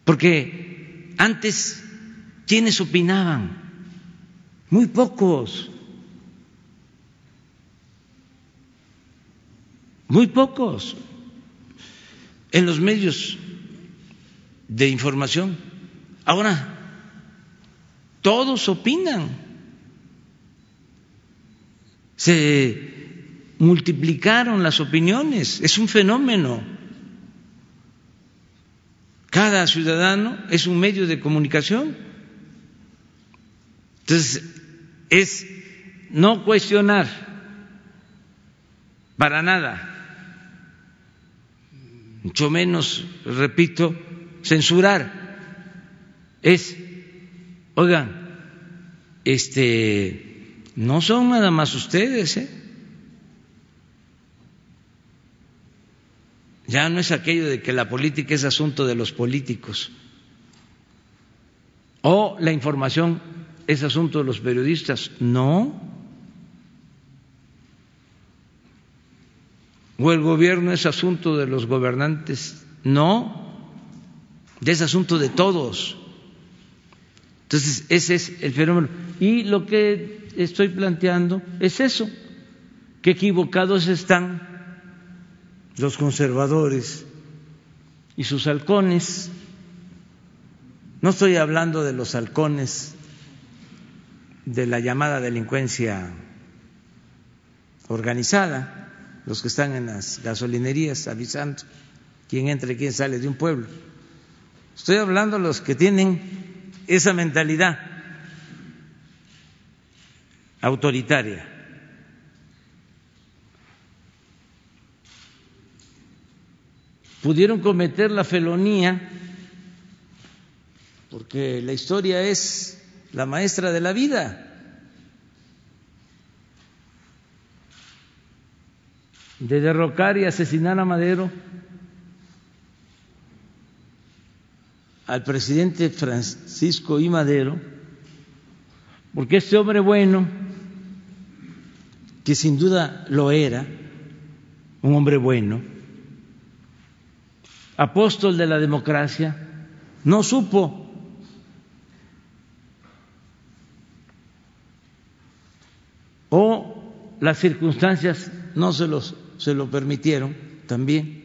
porque antes ¿quiénes opinaban? Muy pocos. Muy pocos. En los medios de información. Ahora, todos opinan. Se multiplicaron las opiniones. Es un fenómeno. Cada ciudadano es un medio de comunicación. Entonces, es no cuestionar para nada, mucho menos, repito, censurar. Es, oigan, este, no son nada más ustedes, ¿eh? Ya no es aquello de que la política es asunto de los políticos o la información es asunto de los periodistas. No. O el gobierno es asunto de los gobernantes. No. Es asunto de todos. Entonces, ese es el fenómeno. Y lo que estoy planteando es eso, que equivocados están los conservadores y sus halcones. No estoy hablando de los halcones de la llamada delincuencia organizada, los que están en las gasolinerías avisando quién entra y quién sale de un pueblo. Estoy hablando de los que tienen esa mentalidad autoritaria. Pudieron cometer la felonía porque la historia es la maestra de la vida. de derrocar y asesinar a Madero al presidente Francisco I. Madero, porque este hombre bueno, que sin duda lo era, un hombre bueno, apóstol de la democracia, no supo o las circunstancias no se, los, se lo permitieron también.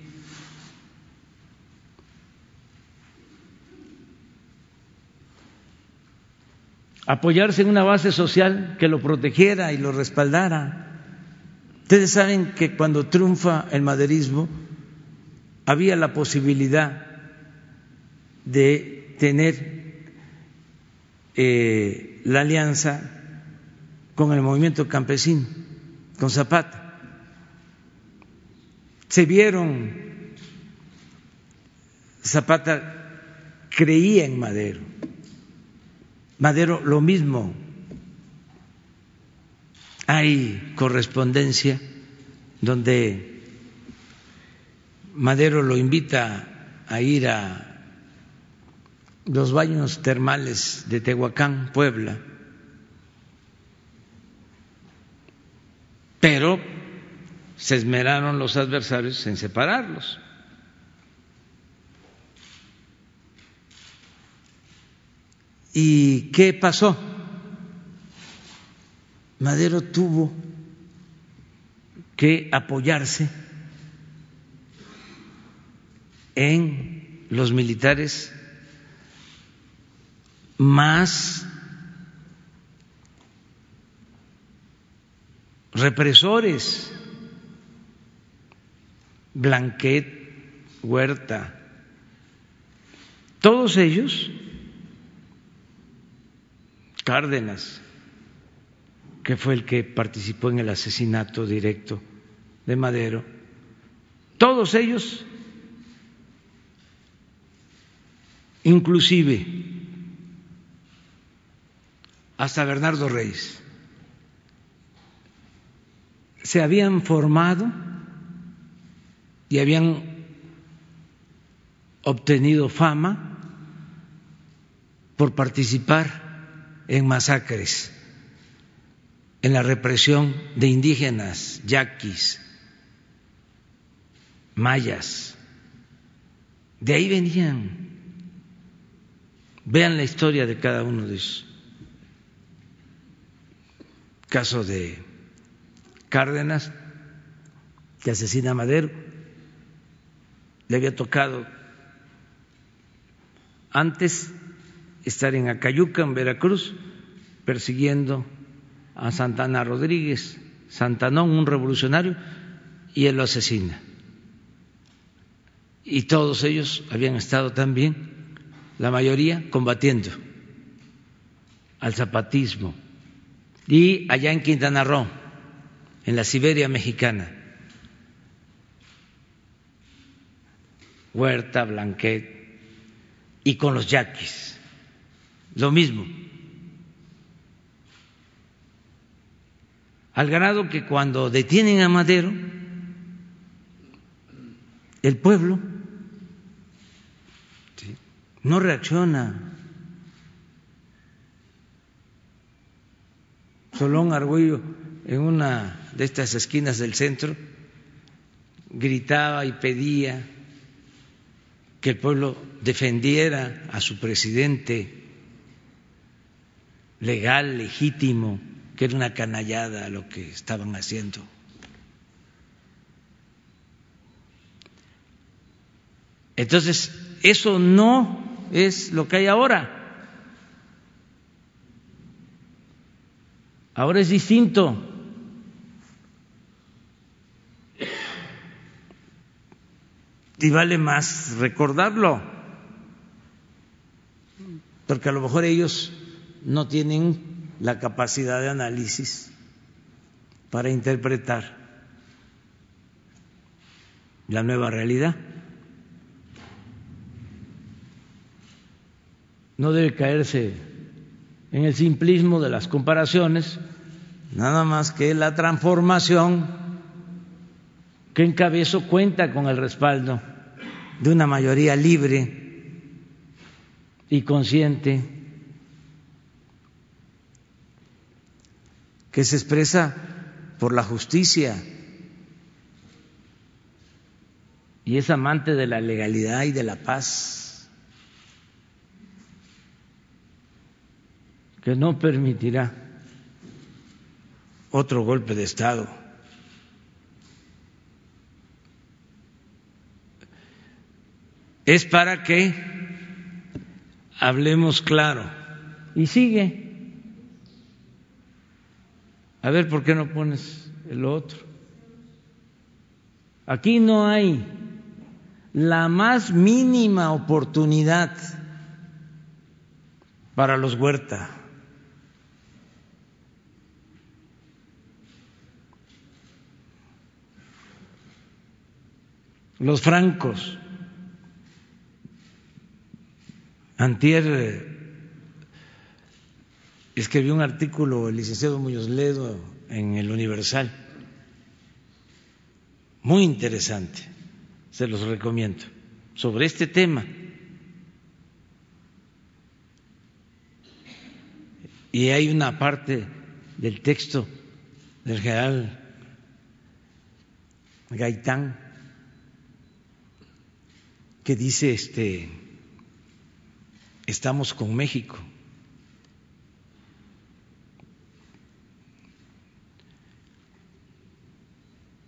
Apoyarse en una base social que lo protegiera y lo respaldara. Ustedes saben que cuando triunfa el maderismo había la posibilidad de tener eh, la alianza con el movimiento campesino, con Zapata. Se vieron, Zapata creía en Madero, Madero lo mismo. Hay correspondencia donde Madero lo invita a ir a los baños termales de Tehuacán, Puebla, pero se esmeraron los adversarios en separarlos. ¿Y qué pasó? Madero tuvo que apoyarse en los militares más represores, Blanquet, Huerta, todos ellos, Cárdenas, que fue el que participó en el asesinato directo de Madero, todos ellos, inclusive hasta Bernardo Reyes, se habían formado y habían obtenido fama por participar en masacres, en la represión de indígenas, yaquis, mayas. De ahí venían, Vean la historia de cada uno de ellos. Caso de Cárdenas, que asesina a Madero, le había tocado antes estar en Acayuca, en Veracruz, persiguiendo a Santana Rodríguez, Santanón, un revolucionario, y él lo asesina. Y todos ellos habían estado también, la mayoría, combatiendo al zapatismo. Y allá en Quintana Roo, en la Siberia mexicana, Huerta, Blanquet, y con los yaquis, lo mismo. Al grado que cuando detienen a Madero, el pueblo no reacciona. Solón Argüello, en una de estas esquinas del centro, gritaba y pedía que el pueblo defendiera a su presidente legal, legítimo, que era una canallada lo que estaban haciendo. Entonces, eso no es lo que hay ahora. Ahora es distinto. Y vale más recordarlo, porque a lo mejor ellos no tienen la capacidad de análisis para interpretar la nueva realidad. no debe caerse en el simplismo de las comparaciones, nada más que la transformación que encabezo cuenta con el respaldo de una mayoría libre y consciente que se expresa por la justicia y es amante de la legalidad y de la paz. que no permitirá otro golpe de Estado. Es para que hablemos claro. Y sigue. A ver, ¿por qué no pones el otro? Aquí no hay la más mínima oportunidad para los Huerta. los francos. Antier escribió un artículo el licenciado Muñoz Ledo en el Universal, muy interesante, se los recomiendo, sobre este tema. Y hay una parte del texto del general Gaitán que dice este estamos con México.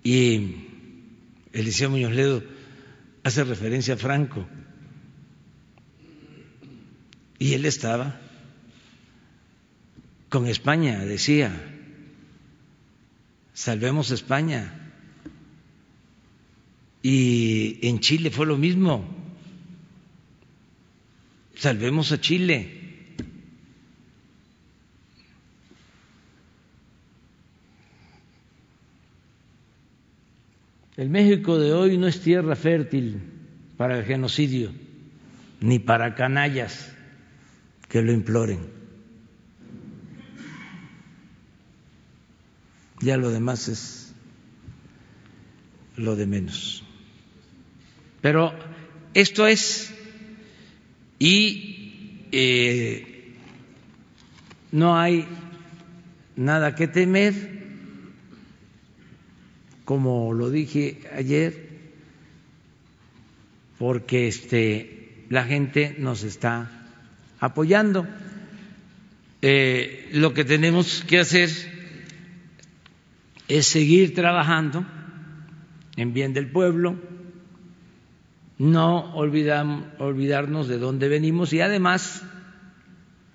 Y Eliseo Muñoz Ledo hace referencia a Franco. Y él estaba con España, decía, salvemos España. Y en Chile fue lo mismo. Salvemos a Chile. El México de hoy no es tierra fértil para el genocidio, ni para canallas que lo imploren. Ya lo demás es lo de menos. Pero esto es, y eh, no hay nada que temer, como lo dije ayer, porque este, la gente nos está apoyando. Eh, lo que tenemos que hacer es seguir trabajando en bien del pueblo, no olvidarnos de dónde venimos y además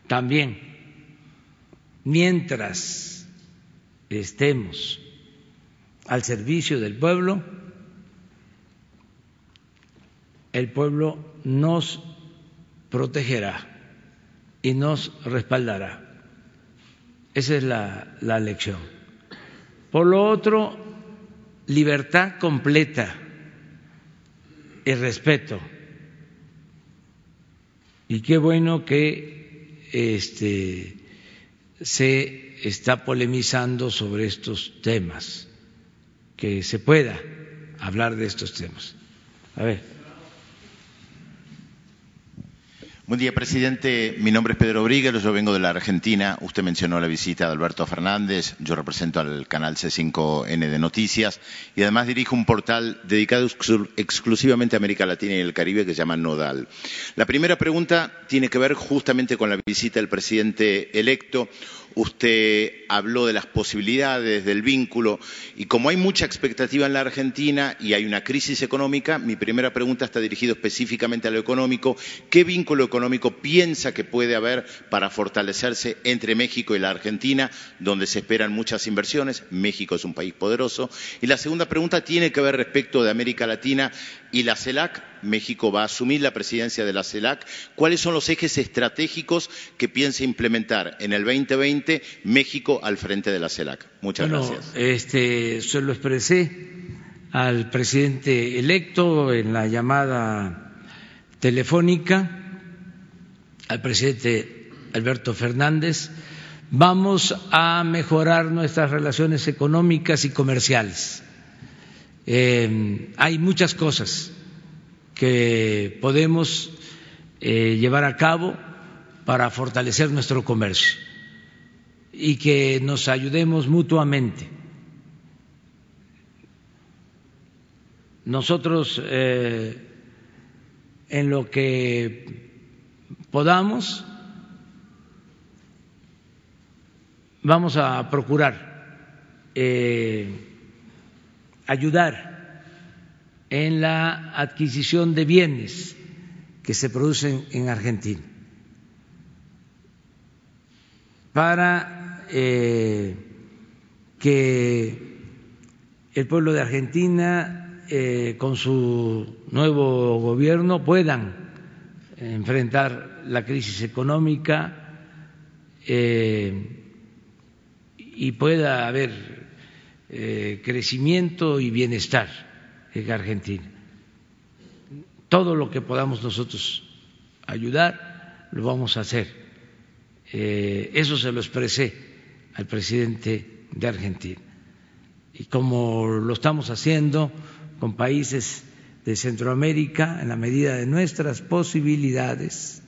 también, mientras estemos al servicio del pueblo, el pueblo nos protegerá y nos respaldará. Esa es la, la lección. Por lo otro, libertad completa y respeto. Y qué bueno que este, se está polemizando sobre estos temas, que se pueda hablar de estos temas. A ver. Buen día, presidente. Mi nombre es Pedro Bríguez, yo vengo de la Argentina. Usted mencionó la visita de Alberto Fernández. Yo represento al canal C5N de Noticias y además dirijo un portal dedicado exclusivamente a América Latina y el Caribe que se llama Nodal. La primera pregunta tiene que ver justamente con la visita del presidente electo usted habló de las posibilidades del vínculo y como hay mucha expectativa en la Argentina y hay una crisis económica, mi primera pregunta está dirigida específicamente a lo económico. ¿Qué vínculo económico piensa que puede haber para fortalecerse entre México y la Argentina, donde se esperan muchas inversiones? México es un país poderoso. Y la segunda pregunta tiene que ver respecto de América Latina y la CELAC. México va a asumir la presidencia de la CELAC. ¿Cuáles son los ejes estratégicos que piensa implementar en el 2020 México al frente de la CELAC? Muchas gracias. Este, se lo expresé al presidente electo en la llamada telefónica, al presidente Alberto Fernández. Vamos a mejorar nuestras relaciones económicas y comerciales. Eh, hay muchas cosas que podemos eh, llevar a cabo para fortalecer nuestro comercio y que nos ayudemos mutuamente. Nosotros, eh, en lo que podamos, vamos a procurar eh, ayudar en la adquisición de bienes que se producen en Argentina. Para eh, que el pueblo de Argentina eh, con su nuevo gobierno puedan enfrentar la crisis económica eh, y pueda haber crecimiento y bienestar en Argentina. Todo lo que podamos nosotros ayudar, lo vamos a hacer. Eh, eso se lo expresé al presidente de Argentina. Y como lo estamos haciendo con países de Centroamérica, en la medida de nuestras posibilidades,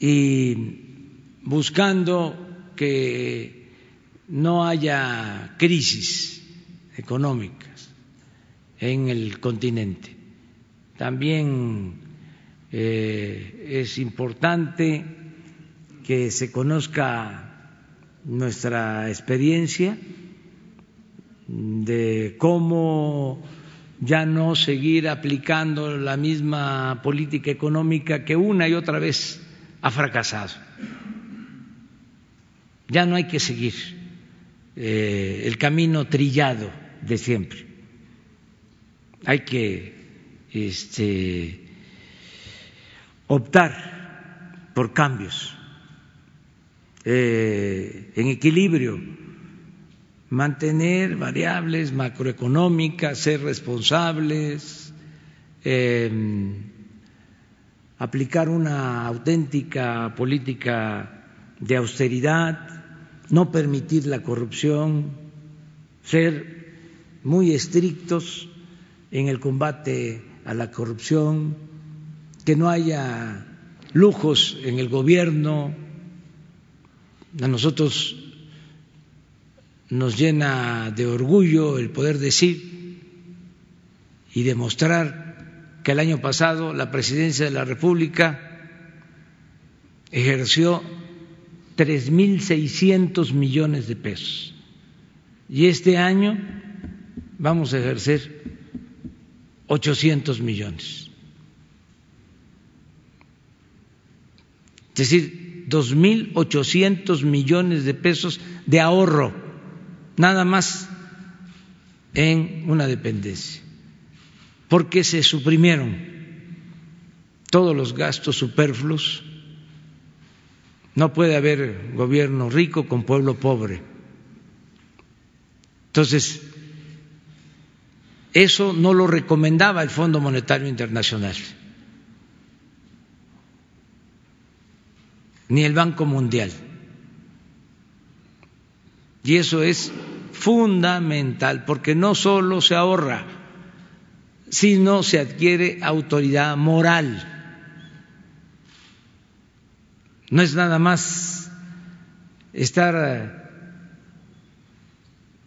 y buscando que no haya crisis económicas en el continente. También eh, es importante que se conozca nuestra experiencia de cómo ya no seguir aplicando la misma política económica que una y otra vez ha fracasado. Ya no hay que seguir eh, el camino trillado de siempre. Hay que este, optar por cambios eh, en equilibrio, mantener variables macroeconómicas, ser responsables, em, aplicar una auténtica política de austeridad, no permitir la corrupción, ser muy estrictos en el combate a la corrupción, que no haya lujos en el gobierno. A nosotros nos llena de orgullo el poder decir y demostrar que el año pasado la presidencia de la República ejerció 3.600 millones de pesos y este año vamos a ejercer 800 millones. Es decir, 2.800 millones de pesos de ahorro, nada más en una dependencia, porque se suprimieron todos los gastos superfluos. No puede haber gobierno rico con pueblo pobre. Entonces, eso no lo recomendaba el Fondo Monetario Internacional, ni el Banco Mundial. Y eso es fundamental, porque no solo se ahorra, sino se adquiere autoridad moral. No es nada más estar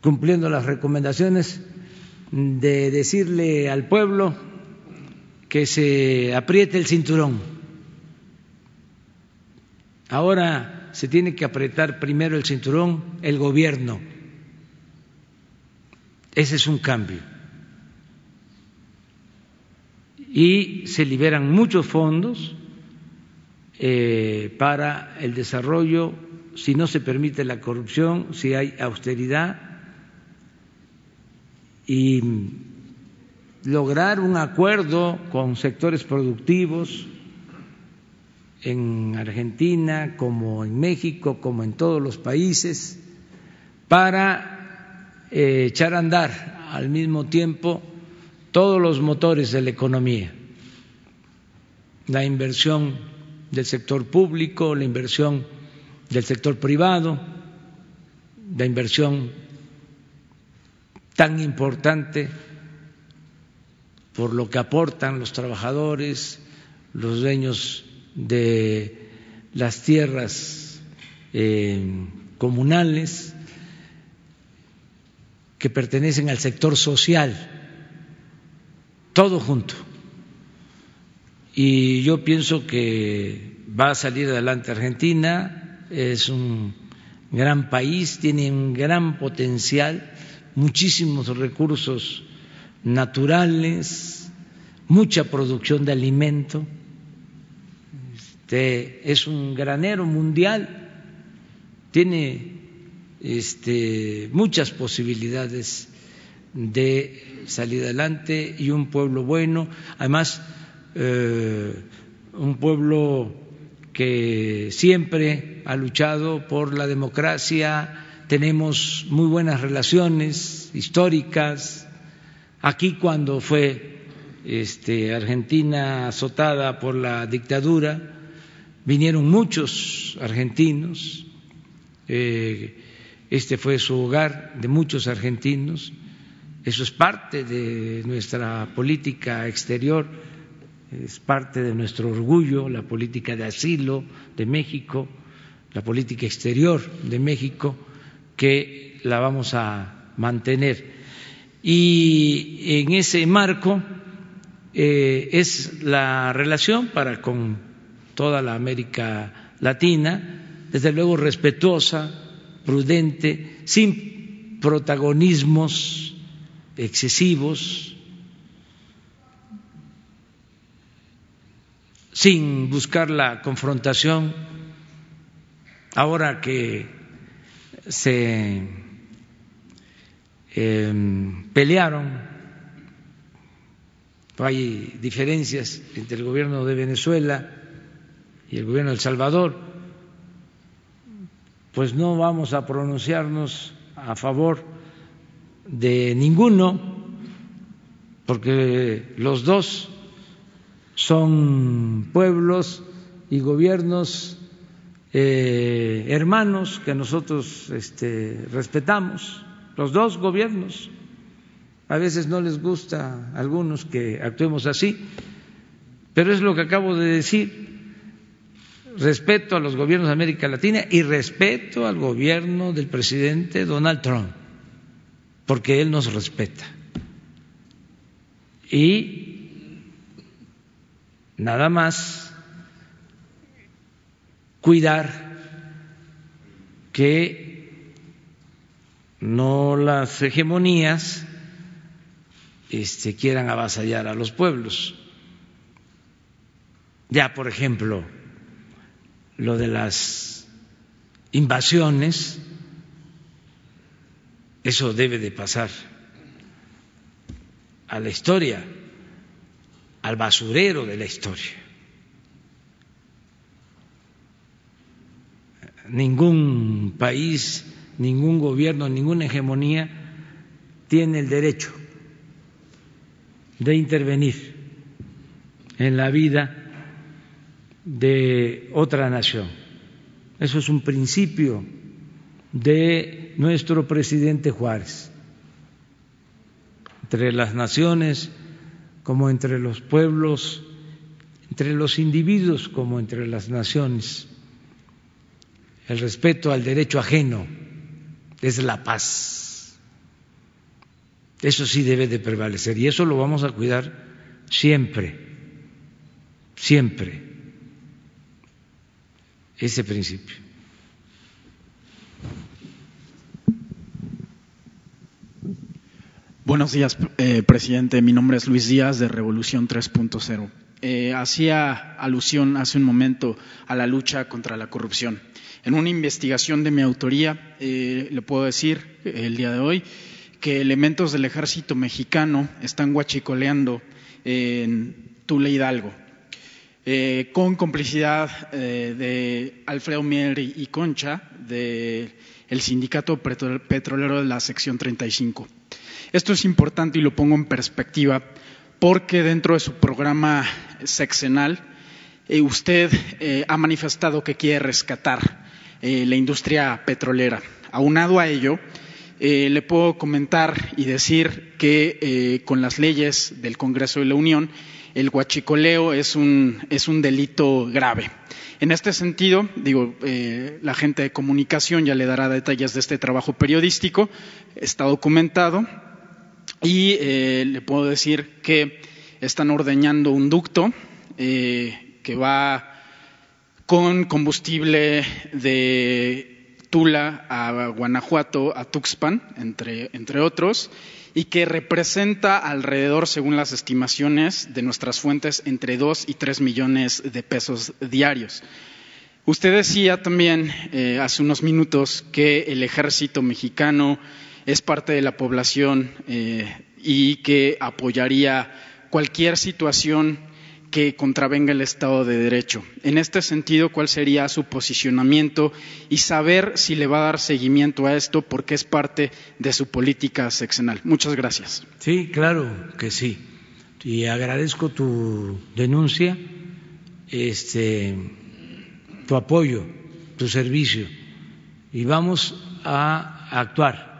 cumpliendo las recomendaciones de decirle al pueblo que se apriete el cinturón. Ahora se tiene que apretar primero el cinturón el gobierno. Ese es un cambio. Y se liberan muchos fondos eh, para el desarrollo si no se permite la corrupción, si hay austeridad y lograr un acuerdo con sectores productivos en Argentina, como en México, como en todos los países, para eh, echar a andar al mismo tiempo todos los motores de la economía, la inversión del sector público, la inversión del sector privado, la inversión tan importante por lo que aportan los trabajadores, los dueños de las tierras eh, comunales que pertenecen al sector social, todo junto. Y yo pienso que va a salir adelante Argentina, es un gran país, tiene un gran potencial muchísimos recursos naturales, mucha producción de alimento. Este, es un granero mundial, tiene este, muchas posibilidades de salir adelante y un pueblo bueno, además eh, un pueblo que siempre ha luchado por la democracia, tenemos muy buenas relaciones históricas. Aquí cuando fue este, Argentina azotada por la dictadura, vinieron muchos argentinos, eh, este fue su hogar de muchos argentinos, eso es parte de nuestra política exterior, es parte de nuestro orgullo, la política de asilo de México, la política exterior de México que la vamos a mantener. Y en ese marco eh, es la relación para con toda la América Latina, desde luego respetuosa, prudente, sin protagonismos excesivos, sin buscar la confrontación. Ahora que se em, pelearon, hay diferencias entre el gobierno de Venezuela y el gobierno de El Salvador, pues no vamos a pronunciarnos a favor de ninguno, porque los dos son pueblos y gobiernos eh, hermanos que nosotros este, respetamos, los dos gobiernos. A veces no les gusta a algunos que actuemos así, pero es lo que acabo de decir. Respeto a los gobiernos de América Latina y respeto al gobierno del presidente Donald Trump, porque él nos respeta. Y nada más cuidar que no las hegemonías este, quieran avasallar a los pueblos. Ya, por ejemplo, lo de las invasiones, eso debe de pasar a la historia, al basurero de la historia. Ningún país, ningún gobierno, ninguna hegemonía tiene el derecho de intervenir en la vida de otra nación. Eso es un principio de nuestro presidente Juárez. Entre las naciones como entre los pueblos, entre los individuos como entre las naciones. El respeto al derecho ajeno es la paz. Eso sí debe de prevalecer y eso lo vamos a cuidar siempre, siempre, ese principio. Buenos días, eh, presidente. Mi nombre es Luis Díaz de Revolución 3.0. Eh, hacía alusión hace un momento a la lucha contra la corrupción. En una investigación de mi autoría, eh, le puedo decir el día de hoy que elementos del ejército mexicano están guachicoleando en Tula Hidalgo, eh, con complicidad eh, de Alfredo Mier y Concha del Sindicato Petrolero de la Sección 35. Esto es importante y lo pongo en perspectiva porque dentro de su programa sexenal eh, usted ha manifestado que quiere rescatar la industria petrolera. Aunado a ello, eh, le puedo comentar y decir que eh, con las leyes del Congreso de la Unión, el huachicoleo es un, es un delito grave. En este sentido, digo, eh, la gente de comunicación ya le dará detalles de este trabajo periodístico, está documentado, y le puedo decir que están ordeñando un ducto que va con combustible de Tula, a Guanajuato, a Tuxpan, entre, entre otros, y que representa alrededor, según las estimaciones de nuestras fuentes, entre dos y tres millones de pesos diarios. Usted decía también eh, hace unos minutos que el ejército mexicano es parte de la población eh, y que apoyaría cualquier situación que contravenga el Estado de Derecho. En este sentido, ¿cuál sería su posicionamiento y saber si le va a dar seguimiento a esto porque es parte de su política seccional? Muchas gracias. Sí, claro que sí. Y agradezco tu denuncia, este, tu apoyo, tu servicio. Y vamos a actuar.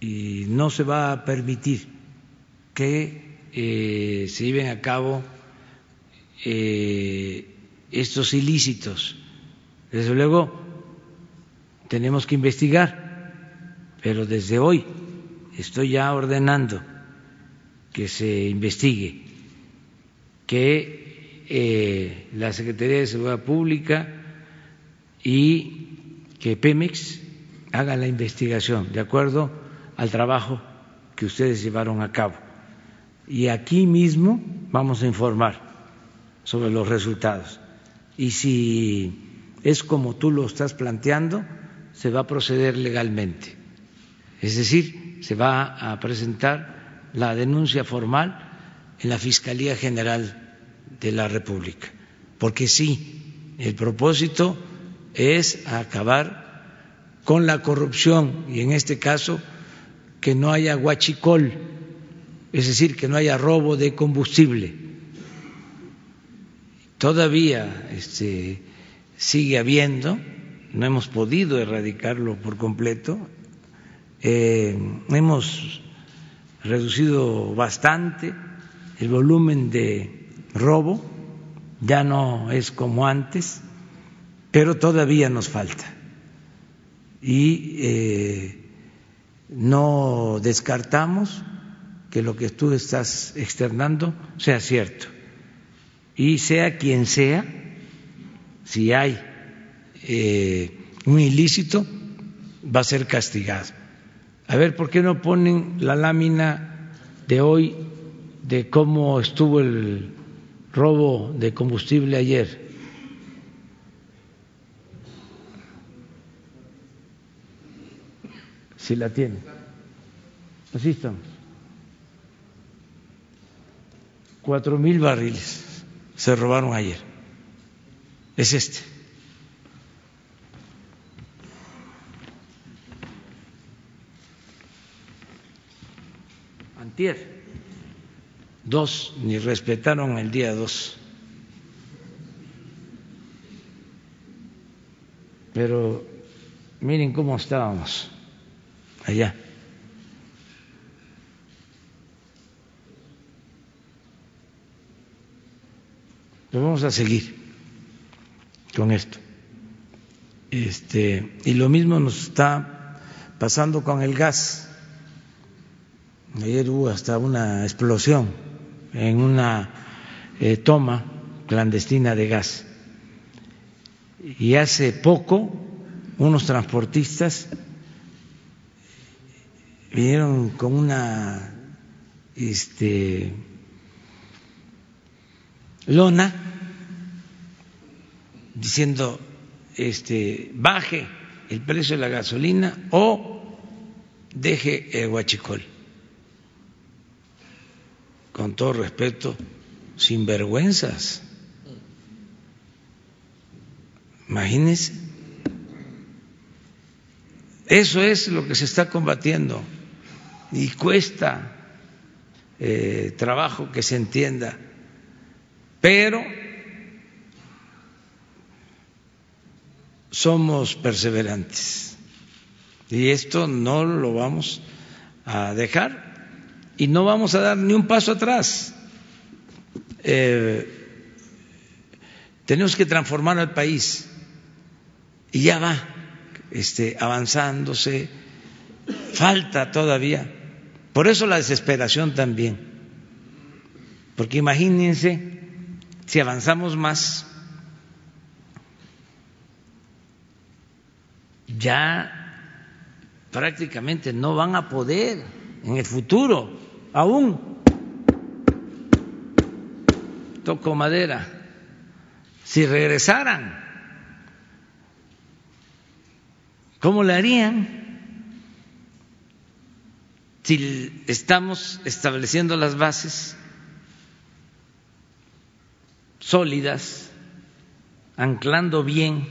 Y no se va a permitir que eh, se lleven a cabo eh, estos ilícitos. Desde luego, tenemos que investigar, pero desde hoy estoy ya ordenando que se investigue, que eh, la Secretaría de Seguridad Pública y que Pemex haga la investigación de acuerdo al trabajo que ustedes llevaron a cabo. Y aquí mismo vamos a informar sobre los resultados. Y si es como tú lo estás planteando, se va a proceder legalmente. Es decir, se va a presentar la denuncia formal en la Fiscalía General de la República. Porque sí, el propósito es acabar con la corrupción y en este caso que no haya guachicol, es decir, que no haya robo de combustible todavía este, sigue habiendo, no hemos podido erradicarlo por completo, eh, hemos reducido bastante el volumen de robo, ya no es como antes, pero todavía nos falta. Y eh, no descartamos que lo que tú estás externando sea cierto y sea quien sea, si hay eh, un ilícito, va a ser castigado. A ver, ¿por qué no ponen la lámina de hoy de cómo estuvo el robo de combustible ayer? Si la tiene. Así estamos. Cuatro mil barriles se robaron ayer. Es este. Antier. Dos, ni respetaron el día dos. Pero miren cómo estábamos allá. Pero vamos a seguir con esto. Este, y lo mismo nos está pasando con el gas. Ayer hubo hasta una explosión en una eh, toma clandestina de gas. Y hace poco unos transportistas vinieron con una este, lona diciendo este, baje el precio de la gasolina o deje el huachicol. Con todo respeto, sin vergüenzas. Imagínense. Eso es lo que se está combatiendo y cuesta eh, trabajo que se entienda, pero somos perseverantes y esto no lo vamos a dejar y no vamos a dar ni un paso atrás. Eh, tenemos que transformar al país y ya va este, avanzándose, falta todavía. Por eso la desesperación también, porque imagínense si avanzamos más ya prácticamente no van a poder en el futuro, aún, toco madera, si regresaran, ¿cómo le harían? Si estamos estableciendo las bases sólidas, anclando bien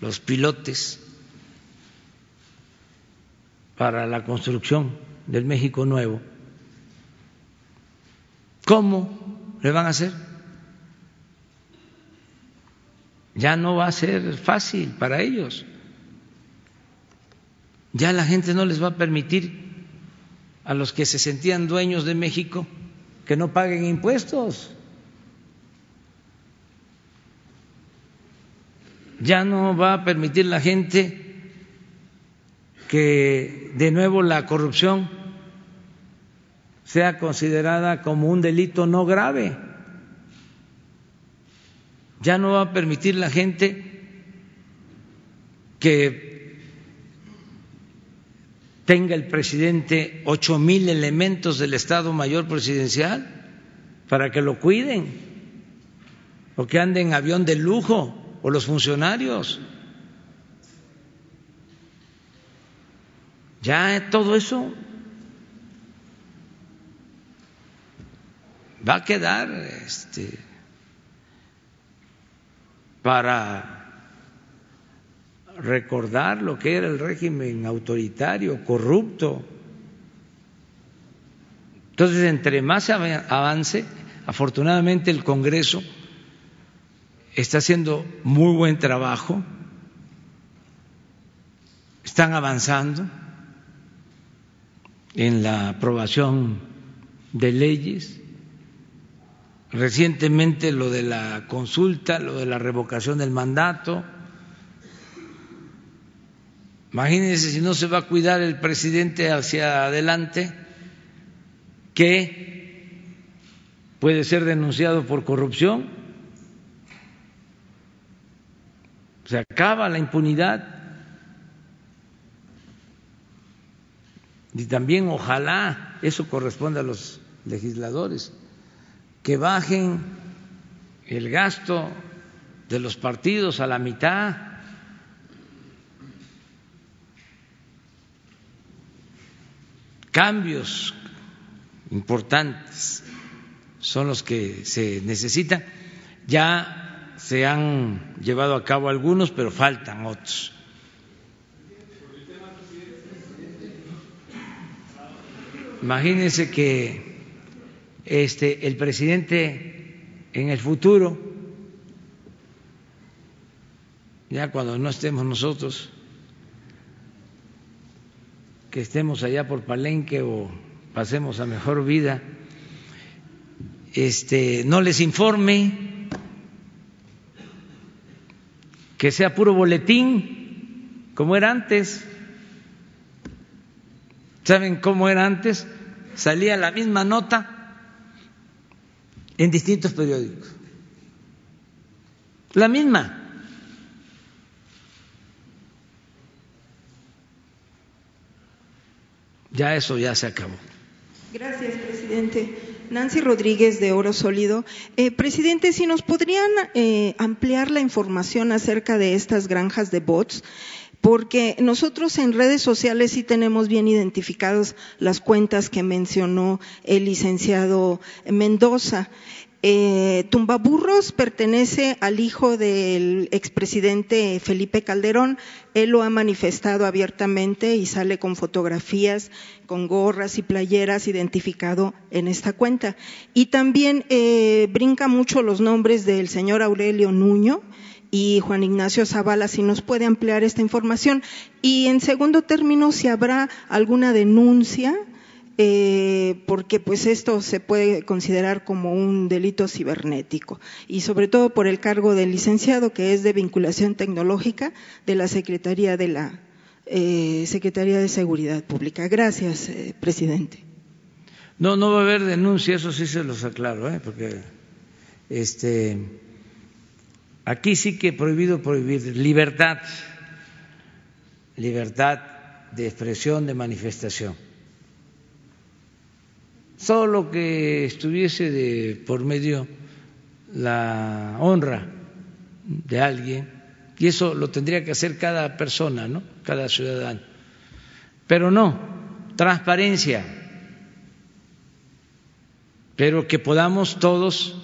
los pilotes, para la construcción del México nuevo, ¿cómo le van a hacer? Ya no va a ser fácil para ellos. Ya la gente no les va a permitir a los que se sentían dueños de México que no paguen impuestos. Ya no va a permitir la gente que de nuevo la corrupción sea considerada como un delito no grave. Ya no va a permitir la gente que tenga el presidente ocho mil elementos del Estado Mayor Presidencial para que lo cuiden, o que anden en avión de lujo, o los funcionarios. Ya todo eso va a quedar este, para recordar lo que era el régimen autoritario, corrupto. Entonces, entre más avance, afortunadamente el Congreso está haciendo muy buen trabajo, están avanzando en la aprobación de leyes, recientemente lo de la consulta, lo de la revocación del mandato. Imagínense si no se va a cuidar el presidente hacia adelante, que puede ser denunciado por corrupción Se acaba la impunidad. Y también ojalá eso corresponda a los legisladores, que bajen el gasto de los partidos a la mitad. Cambios importantes son los que se necesitan. Ya se han llevado a cabo algunos, pero faltan otros. Imagínense que este, el presidente en el futuro, ya cuando no estemos nosotros, que estemos allá por Palenque o pasemos a mejor vida, este, no les informe, que sea puro boletín, como era antes. ¿Saben cómo era antes? Salía la misma nota en distintos periódicos. La misma. Ya eso ya se acabó. Gracias, presidente. Nancy Rodríguez de Oro Sólido. Eh, presidente, si nos podrían eh, ampliar la información acerca de estas granjas de bots, porque nosotros en redes sociales sí tenemos bien identificadas las cuentas que mencionó el licenciado Mendoza. Eh, Tumbaburros pertenece al hijo del expresidente Felipe Calderón. Él lo ha manifestado abiertamente y sale con fotografías, con gorras y playeras identificado en esta cuenta. Y también eh, brinca mucho los nombres del señor Aurelio Nuño y Juan Ignacio Zavala, si nos puede ampliar esta información. Y en segundo término, si habrá alguna denuncia eh, porque pues esto se puede considerar como un delito cibernético y sobre todo por el cargo del licenciado que es de vinculación tecnológica de la Secretaría de la eh, Secretaría de Seguridad Pública. Gracias, eh, presidente. No, no va a haber denuncia, eso sí se los aclaro, porque este, aquí sí que prohibido prohibir libertad, libertad de expresión, de manifestación solo que estuviese de por medio la honra de alguien, y eso lo tendría que hacer cada persona, ¿no? cada ciudadano. Pero no, transparencia, pero que podamos todos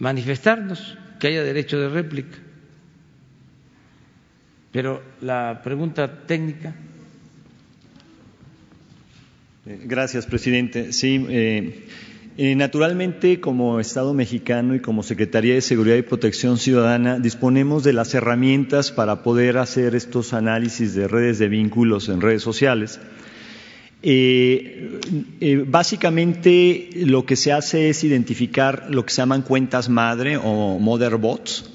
manifestarnos, que haya derecho de réplica. Pero la pregunta técnica. Gracias, presidente. Sí, eh, eh, naturalmente, como Estado mexicano y como Secretaría de Seguridad y Protección Ciudadana, disponemos de las herramientas para poder hacer estos análisis de redes de vínculos en redes sociales. Eh, básicamente, lo que se hace es identificar lo que se llaman cuentas madre o mother bots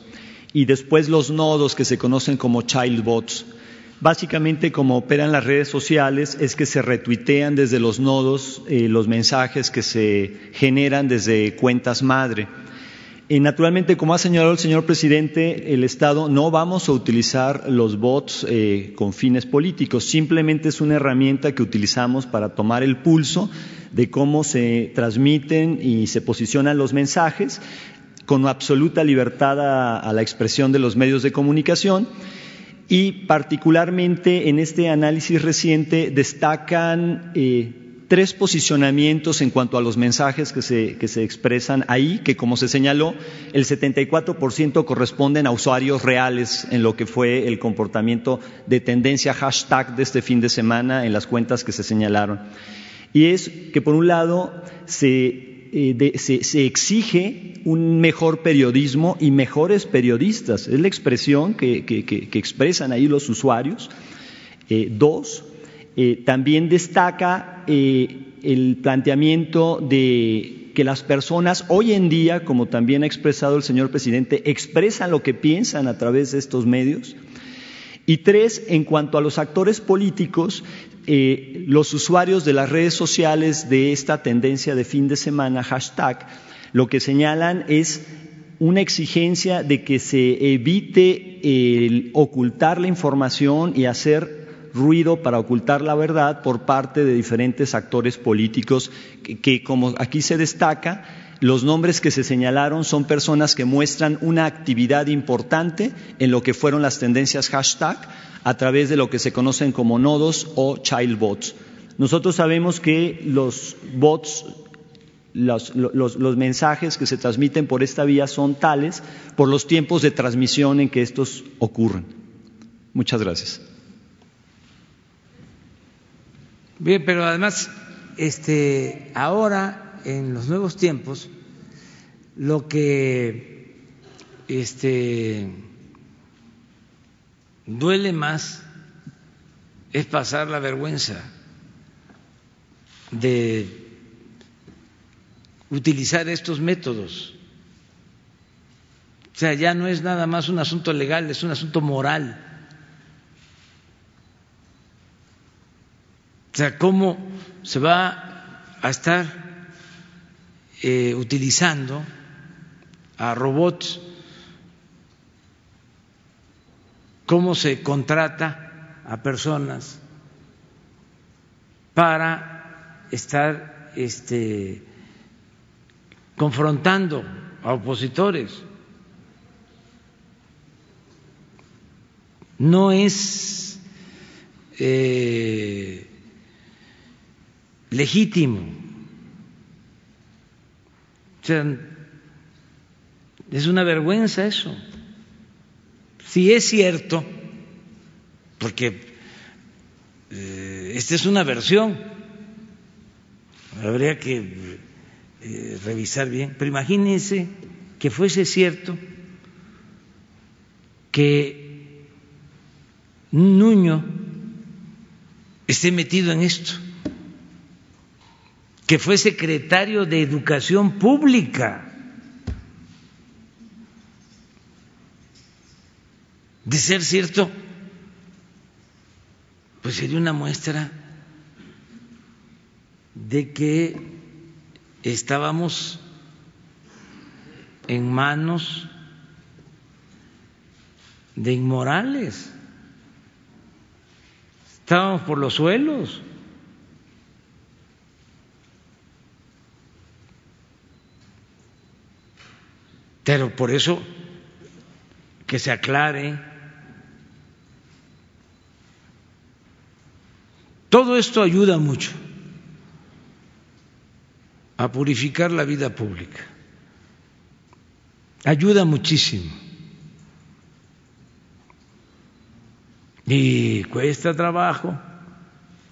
y después los nodos que se conocen como child bots Básicamente, como operan las redes sociales, es que se retuitean desde los nodos eh, los mensajes que se generan desde cuentas madre. Y naturalmente, como ha señalado el señor presidente, el Estado no vamos a utilizar los bots eh, con fines políticos, simplemente es una herramienta que utilizamos para tomar el pulso de cómo se transmiten y se posicionan los mensajes con absoluta libertad a la expresión de los medios de comunicación y particularmente en este análisis reciente destacan eh, tres posicionamientos en cuanto a los mensajes que se, que se expresan ahí, que como se señaló, el 74% corresponden a usuarios reales en lo que fue el comportamiento de tendencia hashtag de este fin de semana en las cuentas que se señalaron. Y es que, por un lado, se eh, se, exige un mejor periodismo y mejores periodistas. Es la expresión que, expresan ahí los usuarios. Eh, dos, eh, también destaca el planteamiento de que las personas hoy en día, como también ha expresado el señor presidente, expresan lo que piensan a través de estos medios. Y tres, en cuanto a los actores políticos, eh, los usuarios de las redes sociales de esta tendencia de fin de semana, hashtag, lo que señalan es una exigencia de que se evite eh, ocultar la información y hacer ruido para ocultar la verdad por parte de diferentes actores políticos que, como aquí se destaca, los nombres que se señalaron son personas que muestran una actividad importante en lo que fueron las tendencias hashtag a través de lo que se conocen como nodos o child bots. Nosotros sabemos que los bots, los, mensajes que se transmiten por esta vía son tales por los tiempos de transmisión en que estos ocurren. Muchas gracias. Bien, pero además, este, ahora en los nuevos tiempos, lo que este, duele más es pasar la vergüenza de utilizar estos métodos. O sea, ya no es nada más un asunto legal, es un asunto moral. O sea, ¿cómo se va a estar eh, utilizando a robots? ¿Cómo se contrata a personas para estar este, confrontando a opositores? No es eh, legítimo. Sea, es una vergüenza eso. Si es cierto, porque eh, esta es una versión, habría que eh, revisar bien, pero imagínense que fuese cierto que Nuño esté metido en esto que fue secretario de Educación Pública. De ser cierto, pues sería una muestra de que estábamos en manos de inmorales, estábamos por los suelos. Pero por eso que se aclare. Todo esto ayuda mucho a purificar la vida pública. Ayuda muchísimo. Y cuesta trabajo,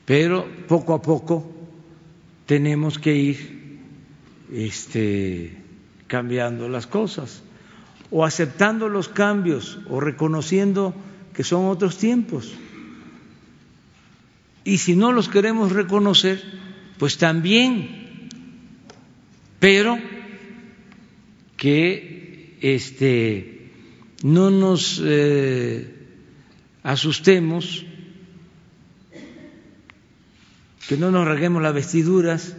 pero poco a poco tenemos que ir este cambiando las cosas, o aceptando los cambios, o reconociendo que son otros tiempos. Y si no los queremos reconocer, pues también, pero que este, no nos eh, asustemos, que no nos reguemos las vestiduras,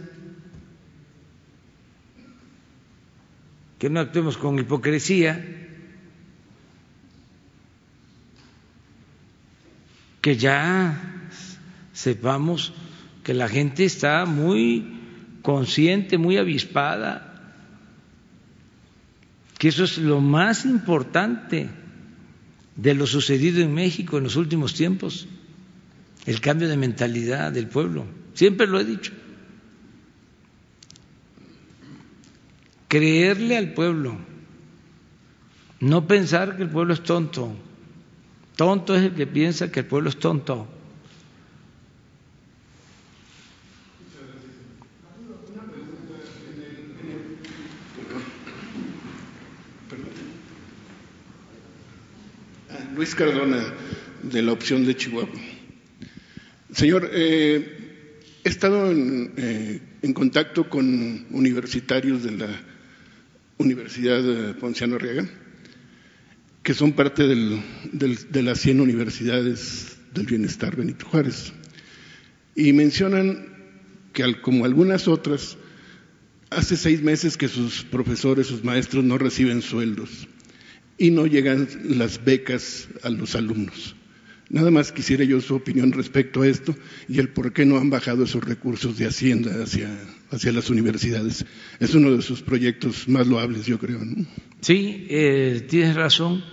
que no actuemos con hipocresía, que ya sepamos que la gente está muy consciente, muy avispada, que eso es lo más importante de lo sucedido en México en los últimos tiempos, el cambio de mentalidad del pueblo. Siempre lo he dicho. Creerle al pueblo, no pensar que el pueblo es tonto. Tonto es el que piensa que el pueblo es tonto. Luis Cardona, de la opción de Chihuahua. Señor, eh, he estado eh, en contacto con universitarios de la Universidad Ponciano Arriaga, que son parte de las 100 universidades del bienestar Benito Juárez. Y mencionan que, como algunas otras, hace seis meses que sus profesores, sus maestros no reciben sueldos. y no llegan las becas a los alumnos. Nada más quisiera yo su opinión respecto a esto y el por qué no han bajado esos recursos de Hacienda hacia, hacia las universidades. Es uno de sus proyectos más loables, yo creo. Sí, eh, tienes razón.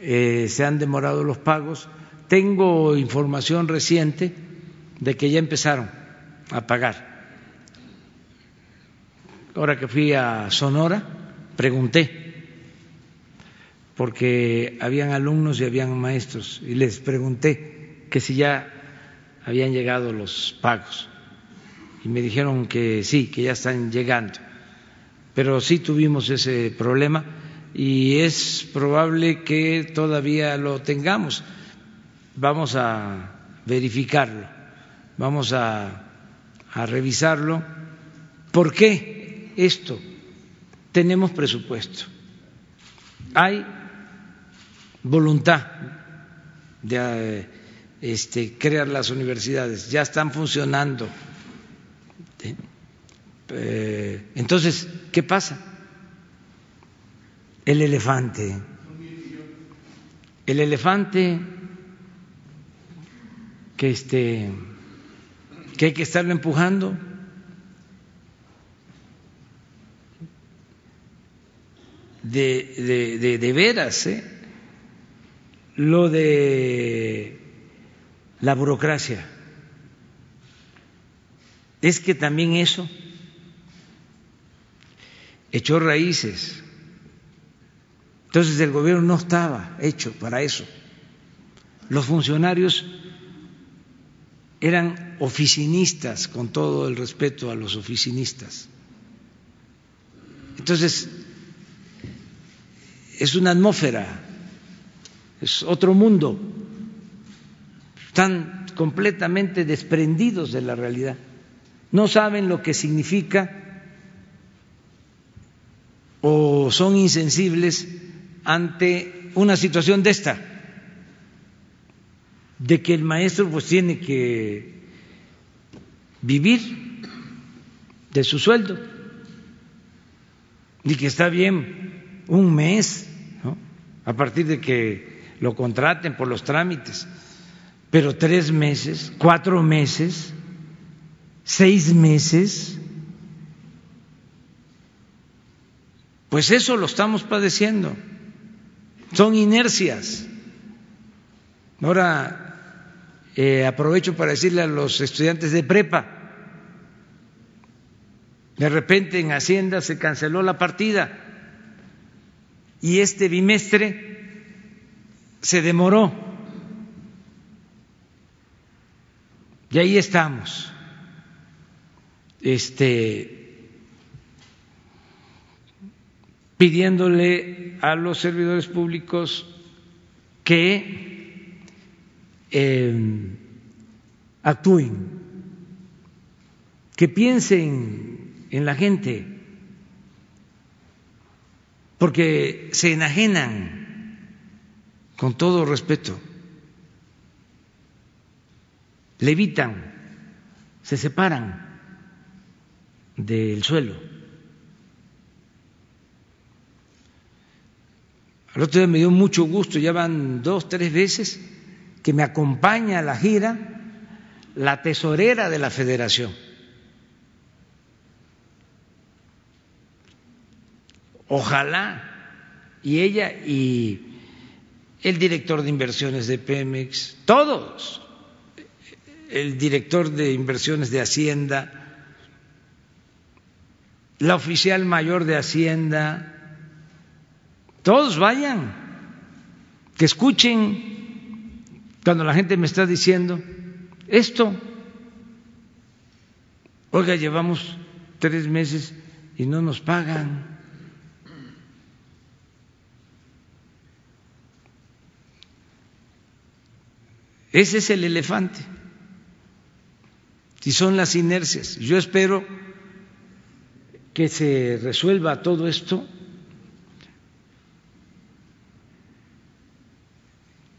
Eh, se han demorado los pagos. Tengo información reciente de que ya empezaron a pagar. Ahora que fui a Sonora, pregunté porque habían alumnos y habían maestros y les pregunté que si ya habían llegado los pagos y me dijeron que sí, que ya están llegando. Pero sí tuvimos ese problema y es probable que todavía lo tengamos. Vamos a verificarlo, vamos a, revisarlo. ¿Por qué esto? Tenemos presupuesto. Hay voluntad de este, crear las universidades, ya están funcionando. Eh, entonces, ¿qué pasa? El elefante. El elefante que este que hay que estarlo empujando. De, de, de, de veras, ¿eh? Lo de la burocracia. Es que también eso echó raíces. Entonces el gobierno no estaba hecho para eso. Los funcionarios eran oficinistas, con todo el respeto a los oficinistas. Entonces, es una atmósfera es otro mundo, están completamente desprendidos de la realidad, no saben lo que significa o son insensibles ante una situación de esta, de que el maestro pues tiene que vivir de su sueldo. Y que está bien un mes, a partir de que lo contraten por los trámites, pero tres meses, cuatro meses, seis meses, pues eso lo estamos padeciendo. Son inercias. Ahora eh, aprovecho para decirle a los estudiantes de prepa, de repente en Hacienda se canceló la partida y este bimestre se demoró. Y ahí estamos. Este pidiéndole a los servidores públicos que em, actúen, que piensen en la gente, porque se enajenan con todo respeto, levitan, se separan del suelo. Al otro día me dio mucho gusto, ya van dos, tres veces que me acompaña a la gira la tesorera de la federación. Ojalá y ella y el director de inversiones de Pemex, todos, el director de inversiones de Hacienda, la oficial mayor de Hacienda, todos vayan, que escuchen cuando la gente me está diciendo esto. Oiga, llevamos tres meses y no nos pagan. Ese es el elefante. Y son las inercias. Yo espero que se resuelva todo esto,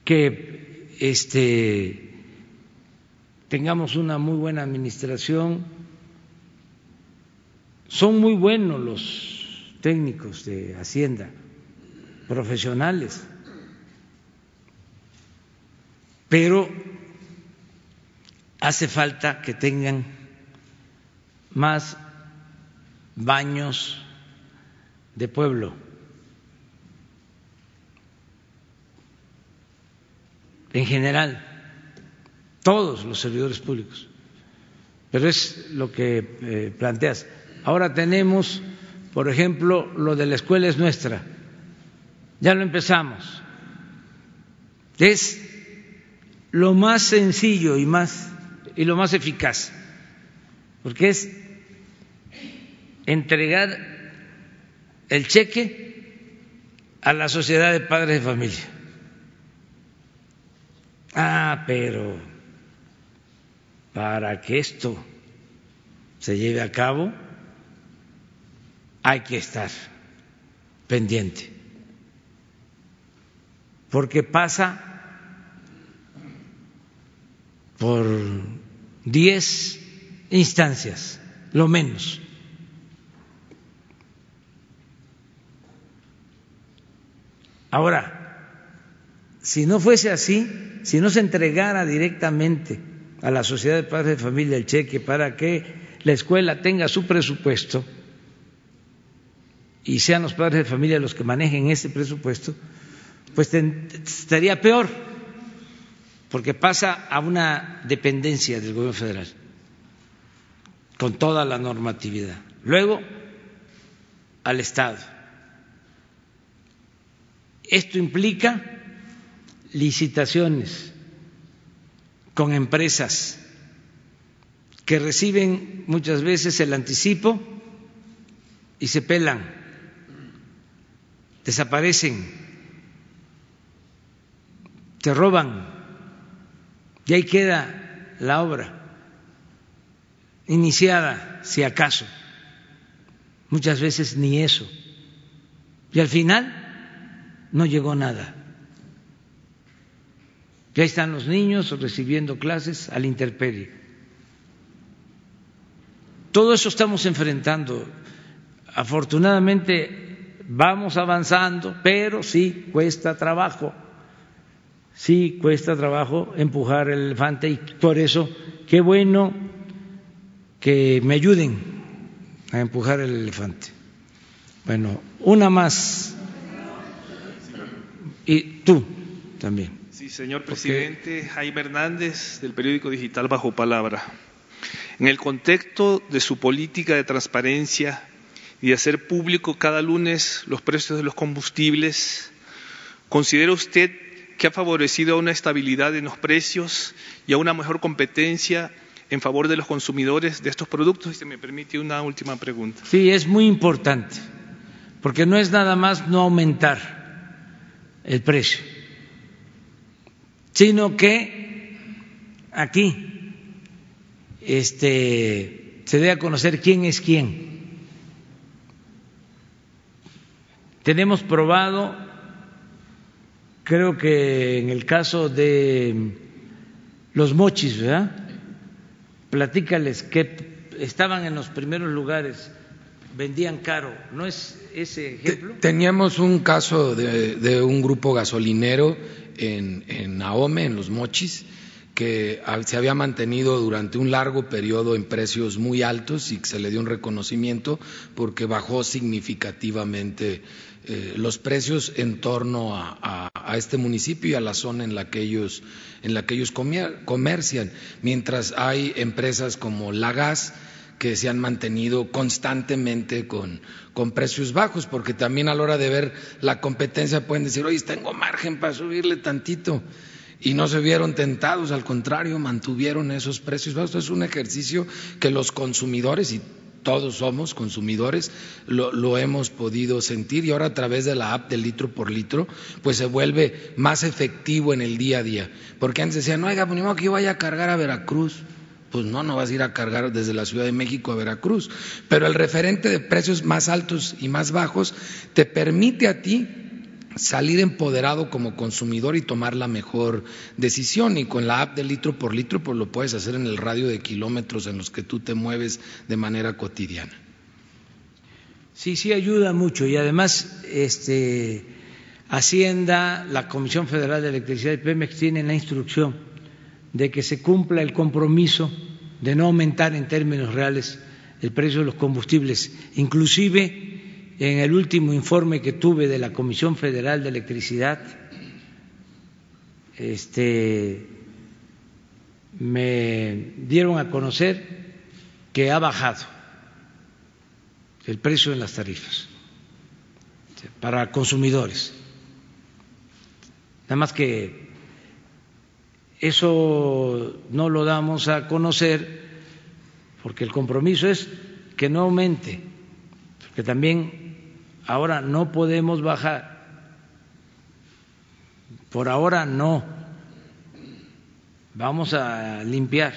que este, tengamos una muy buena administración. Son muy buenos los técnicos de Hacienda, profesionales. Pero hace falta que tengan más baños de pueblo. En general, todos los servidores públicos. Pero es lo que eh, planteas. Ahora tenemos, por ejemplo, lo de la escuela es nuestra. Ya lo empezamos. Es lo más sencillo y más y lo más eficaz, porque es entregar el cheque a la sociedad de padres de familia. Ah, pero para que esto se lleve a cabo hay que estar pendiente, porque pasa por diez instancias, lo menos. Ahora, si no fuese así, si no se entregara directamente a la sociedad de padres de familia el cheque para que la escuela tenga su presupuesto y sean los padres de familia los que manejen ese presupuesto, pues estaría peor, porque pasa a una dependencia del gobierno federal con toda la normatividad. Luego, al Estado. Esto implica licitaciones con empresas que reciben muchas veces el anticipo y se pelan, desaparecen, te roban y ahí queda la obra iniciada, si acaso. Muchas veces ni eso. Y al final no llegó nada. Ya están los niños recibiendo clases al interperie. Todo eso estamos enfrentando. Afortunadamente vamos avanzando, pero sí cuesta trabajo. Sí cuesta trabajo empujar el elefante y por eso qué bueno que me ayuden a empujar el elefante. Bueno, una más. Y tú también. Sí, señor presidente, Jaime Hernández, del periódico digital Bajo Palabra. En el contexto de su política de transparencia y de hacer público cada lunes los precios de los combustibles, ¿considera usted que ha favorecido a una estabilidad en los precios y a una mejor competencia en favor de los consumidores de estos productos? Y se me permite una última pregunta. Sí, es muy importante, porque no es nada más no aumentar el precio, sino que aquí este, se debe a conocer quién es quién. Tenemos probado, creo que en el caso de los mochis, ¿verdad? platícales que estaban en los primeros lugares, vendían caro, ¿no es ese ejemplo? Teníamos un caso de, un grupo gasolinero en, en Ahome, en los Mochis, que se había mantenido durante un largo periodo en precios muy altos y que se le dio un reconocimiento porque bajó significativamente eh, los precios en torno a, este municipio y a la zona en la que ellos, en la que ellos comercian, mientras hay empresas como La Gas que se han mantenido constantemente con, con precios bajos, porque también a la hora de ver la competencia pueden decir, oye, tengo margen para subirle tantito y no se vieron tentados, al contrario, mantuvieron esos precios bajos. Es un ejercicio que los consumidores, y todos somos consumidores, lo, hemos podido sentir y ahora a través de la app de litro por litro, pues se vuelve más efectivo en el día a día. Porque antes decían, no, oiga, pues que yo vaya a cargar a Veracruz. Pues no, no vas a ir a cargar desde la Ciudad de México a Veracruz. Pero el referente de precios más altos y más bajos te permite a ti salir empoderado como consumidor y tomar la mejor decisión. Y con la app de litro por litro, pues lo puedes hacer en el radio de kilómetros en los que tú te mueves de manera cotidiana. Sí, sí ayuda mucho y además este Hacienda, la Comisión Federal de Electricidad y Pemex tienen la instrucción de que se cumpla el compromiso de no aumentar en términos reales el precio de los combustibles. Inclusive, en el último informe que tuve de la Comisión Federal de Electricidad, este, me dieron a conocer que ha bajado el precio en las tarifas para consumidores. Nada más que eso no lo damos a conocer porque el compromiso es que no aumente, porque también ahora no podemos bajar, por ahora no, vamos a limpiar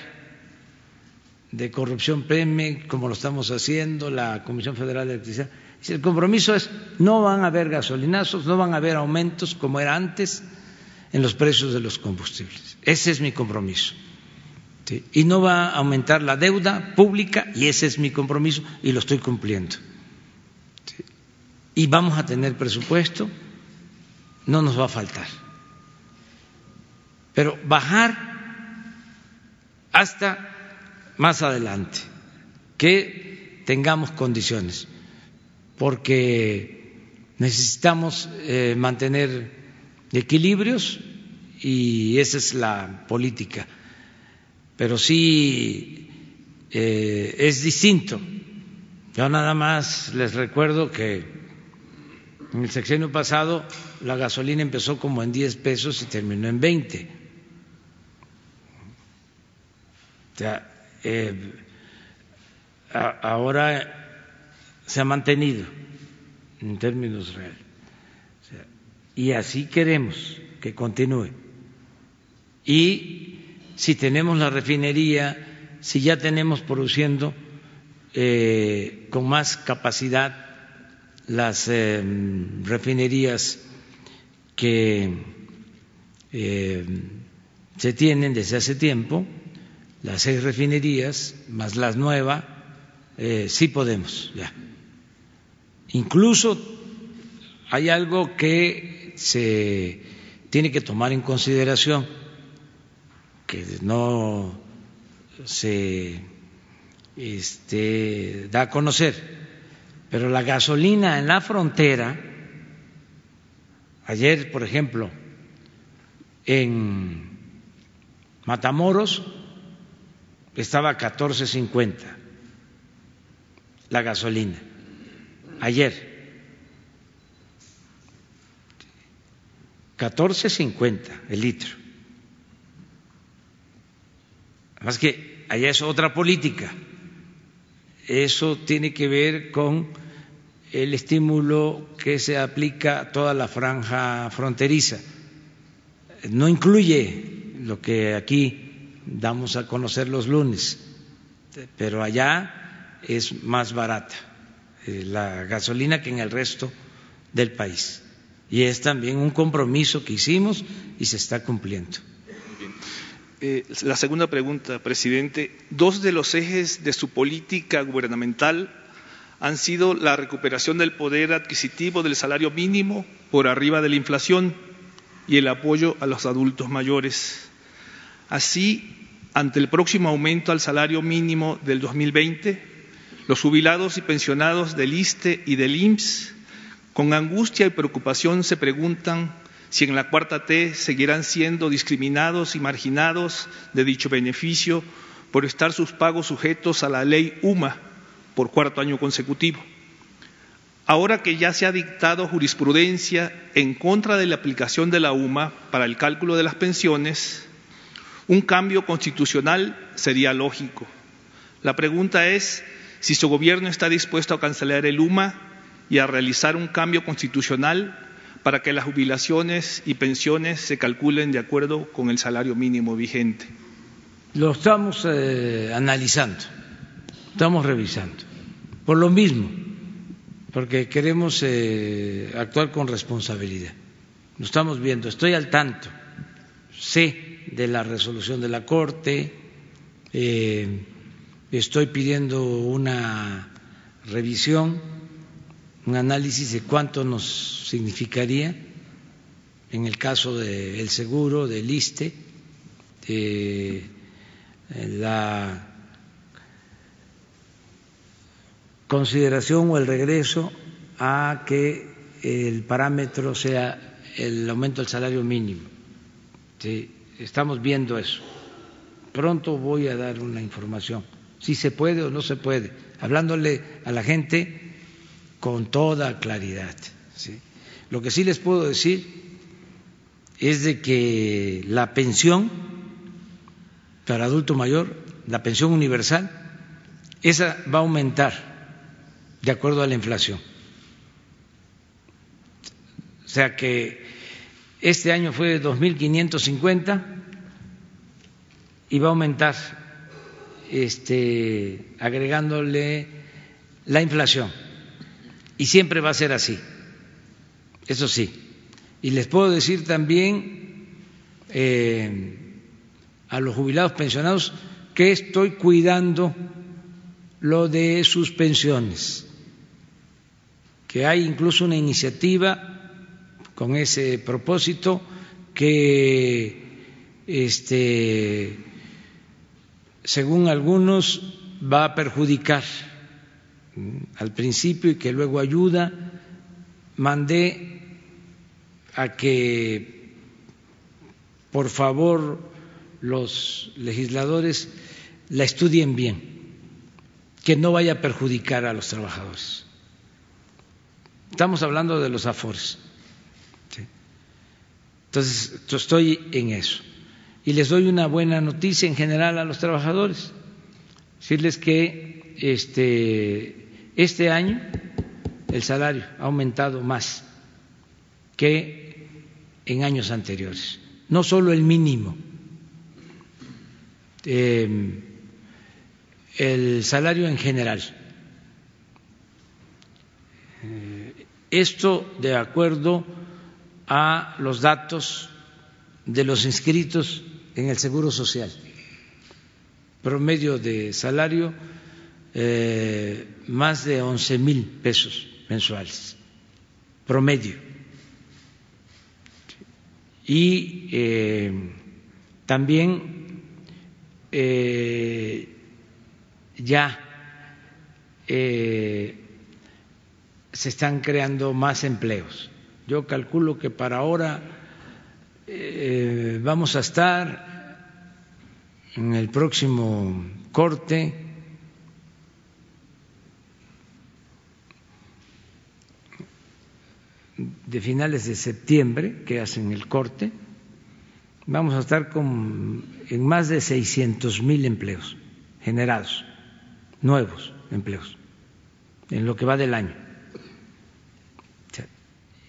de corrupción PEME, como lo estamos haciendo, la Comisión Federal de Electricidad. El compromiso es no van a haber gasolinazos, no van a haber aumentos como era antes en los precios de los combustibles. Ese es mi compromiso. Y no va a aumentar la deuda pública y ese es mi compromiso y lo estoy cumpliendo. Y vamos a tener presupuesto, no nos va a faltar. Pero bajar hasta más adelante, que tengamos condiciones, porque necesitamos eh, mantener equilibrios y esa es la política. Pero sí eh, es distinto. Yo nada más les recuerdo que en el sexenio pasado la gasolina empezó como en 10 pesos y terminó en 20. O sea, eh, ahora se ha mantenido en términos reales. y así queremos que continúe. Y si tenemos la refinería, si ya tenemos produciendo eh, con más capacidad las eh, refinerías que eh, se tienen desde hace tiempo, las seis refinerías más las nuevas, sí podemos ya. Incluso hay algo que se tiene que tomar en consideración que no se este, da a conocer, pero la gasolina en la frontera, ayer, por ejemplo, en Matamoros estaba a 14.50 la gasolina, ayer. 14.50 el litro. Más que allá es otra política. Eso tiene que ver con el estímulo que se aplica a toda la franja fronteriza. No incluye lo que aquí damos a conocer los lunes, pero allá es más barata eh, la gasolina que en el resto del país. Y es también un compromiso que hicimos y se está cumpliendo. Eh, la segunda pregunta, presidente. Dos de los ejes de su política gubernamental han sido la recuperación del poder adquisitivo del salario mínimo por arriba de la inflación y el apoyo a los adultos mayores. Así, ante el próximo aumento al salario mínimo del 2020, los jubilados y pensionados del ISTE y del IMSS, con angustia y preocupación, se preguntan si en la cuarta T seguirán siendo discriminados y marginados de dicho beneficio por estar sus pagos sujetos a la ley UMA por cuarto año consecutivo. Ahora que ya se ha dictado jurisprudencia en contra de la aplicación de la UMA para el cálculo de las pensiones, un cambio constitucional sería lógico. La pregunta es si su gobierno está dispuesto a cancelar el UMA y a realizar un cambio constitucional para que las jubilaciones y pensiones se calculen de acuerdo con el salario mínimo vigente? Lo estamos eh, analizando, estamos revisando, por lo mismo, porque queremos eh, actuar con responsabilidad. Lo estamos viendo, estoy al tanto, sé de la resolución de la Corte, eh, estoy pidiendo una revisión un análisis de cuánto nos significaría en el caso del seguro, del ISTE, la consideración o el regreso a que el parámetro sea el aumento del salario mínimo. Estamos viendo eso. Pronto voy a dar una información, si se puede o no se puede, hablándole a la gente con toda claridad. Lo que sí les puedo decir es de que la pensión para adulto mayor, la pensión universal, esa va a aumentar de acuerdo a la inflación. O sea que este año fue 2.550 y va a aumentar este, agregándole la inflación. Y siempre va a ser así, eso sí. Y les puedo decir también eh, a los jubilados pensionados que estoy cuidando lo de sus pensiones. Que hay incluso una iniciativa con ese propósito que este según algunos va a perjudicar al principio y que luego ayuda mandé a que por favor los legisladores la estudien bien que no vaya a perjudicar a los trabajadores Estamos hablando de los afores. Entonces, yo estoy en eso. Y les doy una buena noticia en general a los trabajadores. Decirles que este, este año el salario ha aumentado más que en años anteriores. No solo el mínimo. Eh, el salario en general. Esto de acuerdo a los datos de los inscritos en el Seguro Social. Promedio de salario eh, más de once mil pesos mensuales. Promedio. Y eh, también eh, ya se están creando más empleos. Yo calculo que para ahora eh, vamos a estar en el próximo corte de finales de septiembre, que hacen el corte, vamos a estar con, en más de 600 mil empleos generados, nuevos empleos, en lo que va del año.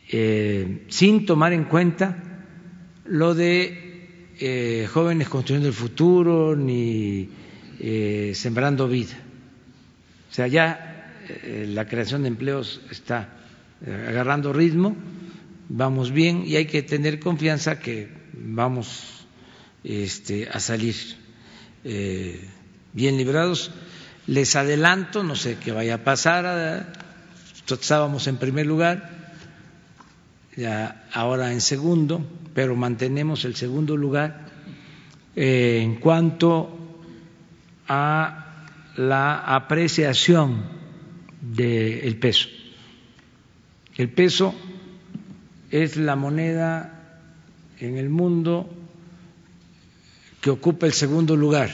Eh, sin tomar en cuenta lo de eh, jóvenes construyendo el futuro ni eh, sembrando vida. O sea, ya la creación de empleos está agarrando ritmo, vamos bien y hay que tener confianza que vamos este, a salir bien librados. Les adelanto, no sé qué vaya a pasar, estábamos en primer lugar, ahora en segundo, pero mantenemos el segundo lugar eh, en cuanto a la apreciación del peso. El peso es la moneda en el mundo que ocupa el segundo lugar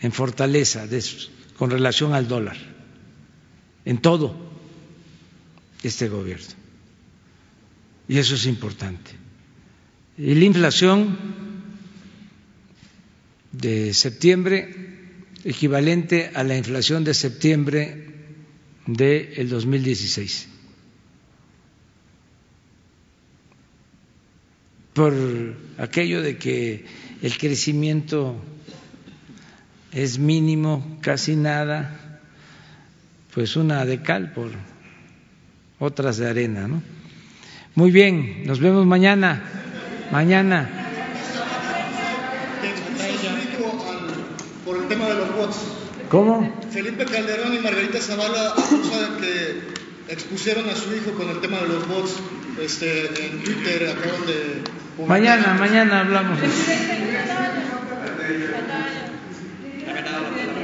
en fortaleza con relación al dólar, en todo este gobierno y eso es importante. Y la inflación de septiembre equivalente a la inflación de septiembre del 2016. Por aquello de que el crecimiento es mínimo, casi nada, pues una de cal por otras de arena, ¿no? Muy bien, nos vemos mañana. Mañana. Por el tema de los bots. ¿Cómo? Felipe Calderón y Margarita Zavala acusan de que expusieron a su hijo con el tema de los bots este, en Twitter, acaban de... Mañana, mañana hablamos.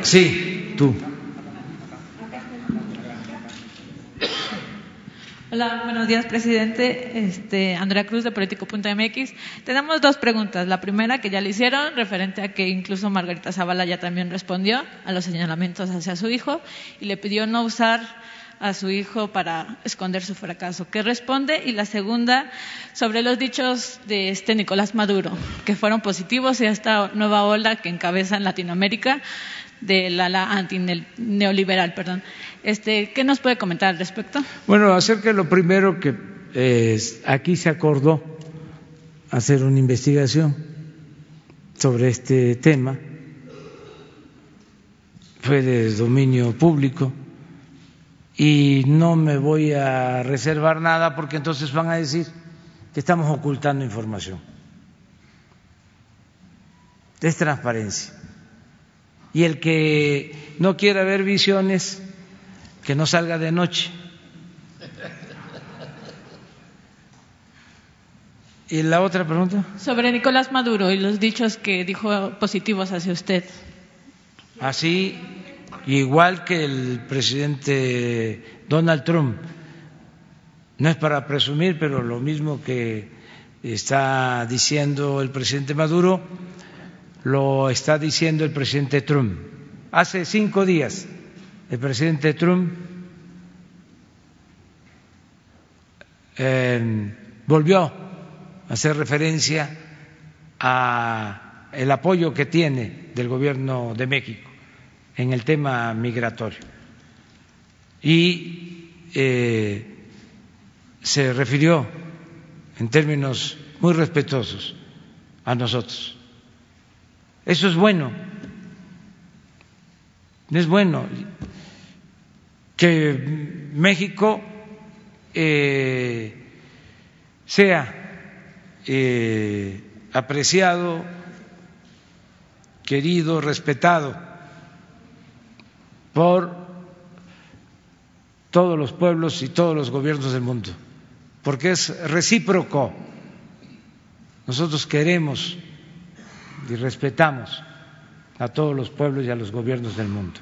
Sí, tú. Hola, buenos días, presidente. Este, Andrea Cruz de Político.mx. Tenemos dos preguntas. La primera, que ya le hicieron, referente a que incluso Margarita Zavala ya también respondió a los señalamientos hacia su hijo y le pidió no usar a su hijo para esconder su fracaso. ¿Qué responde? Y la segunda, sobre los dichos de este Nicolás Maduro, que fueron positivos y esta nueva ola que encabeza en Latinoamérica del ala antineoliberal, perdón. Este, ¿Qué nos puede comentar al respecto? Bueno, acerca de lo primero que eh, aquí se acordó hacer una investigación sobre este tema, fue de dominio público y no me voy a reservar nada porque entonces van a decir que estamos ocultando información. Es transparencia y el que no quiera ver visiones, que no salga de noche. ¿Y la otra pregunta? Sobre Nicolás Maduro y los dichos que dijo positivos hacia usted. Así, igual que el presidente Donald Trump. No es para presumir, pero lo mismo que está diciendo el presidente Maduro, lo está diciendo el presidente Trump. Hace cinco días el presidente Trump eh, volvió a hacer referencia a el apoyo que tiene del gobierno de México en el tema migratorio y eh, se refirió en términos muy respetuosos a nosotros eso es bueno. Es bueno que México eh, sea eh, apreciado, querido, respetado por todos los pueblos y todos los gobiernos del mundo, porque es recíproco. Nosotros queremos y respetamos a todos los pueblos y a los gobiernos del mundo.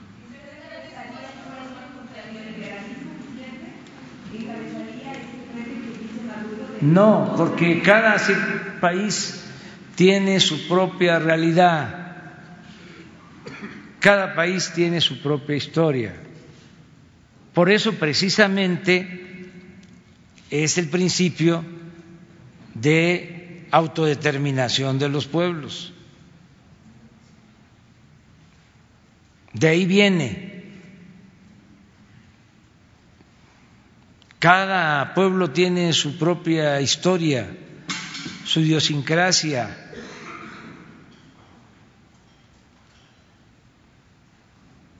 No, porque cada país tiene su propia realidad, cada país tiene su propia historia. Por eso precisamente es el principio de autodeterminación de los pueblos. De ahí viene. Cada pueblo tiene su propia historia, su idiosincrasia.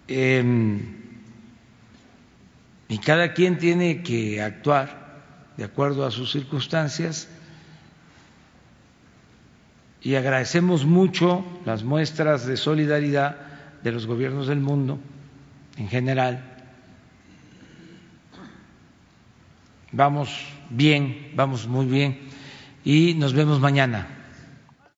Em, y cada quien tiene que actuar de acuerdo a sus circunstancias y agradecemos mucho las muestras de solidaridad de los gobiernos del mundo en general. Vamos bien, vamos muy bien y nos vemos mañana.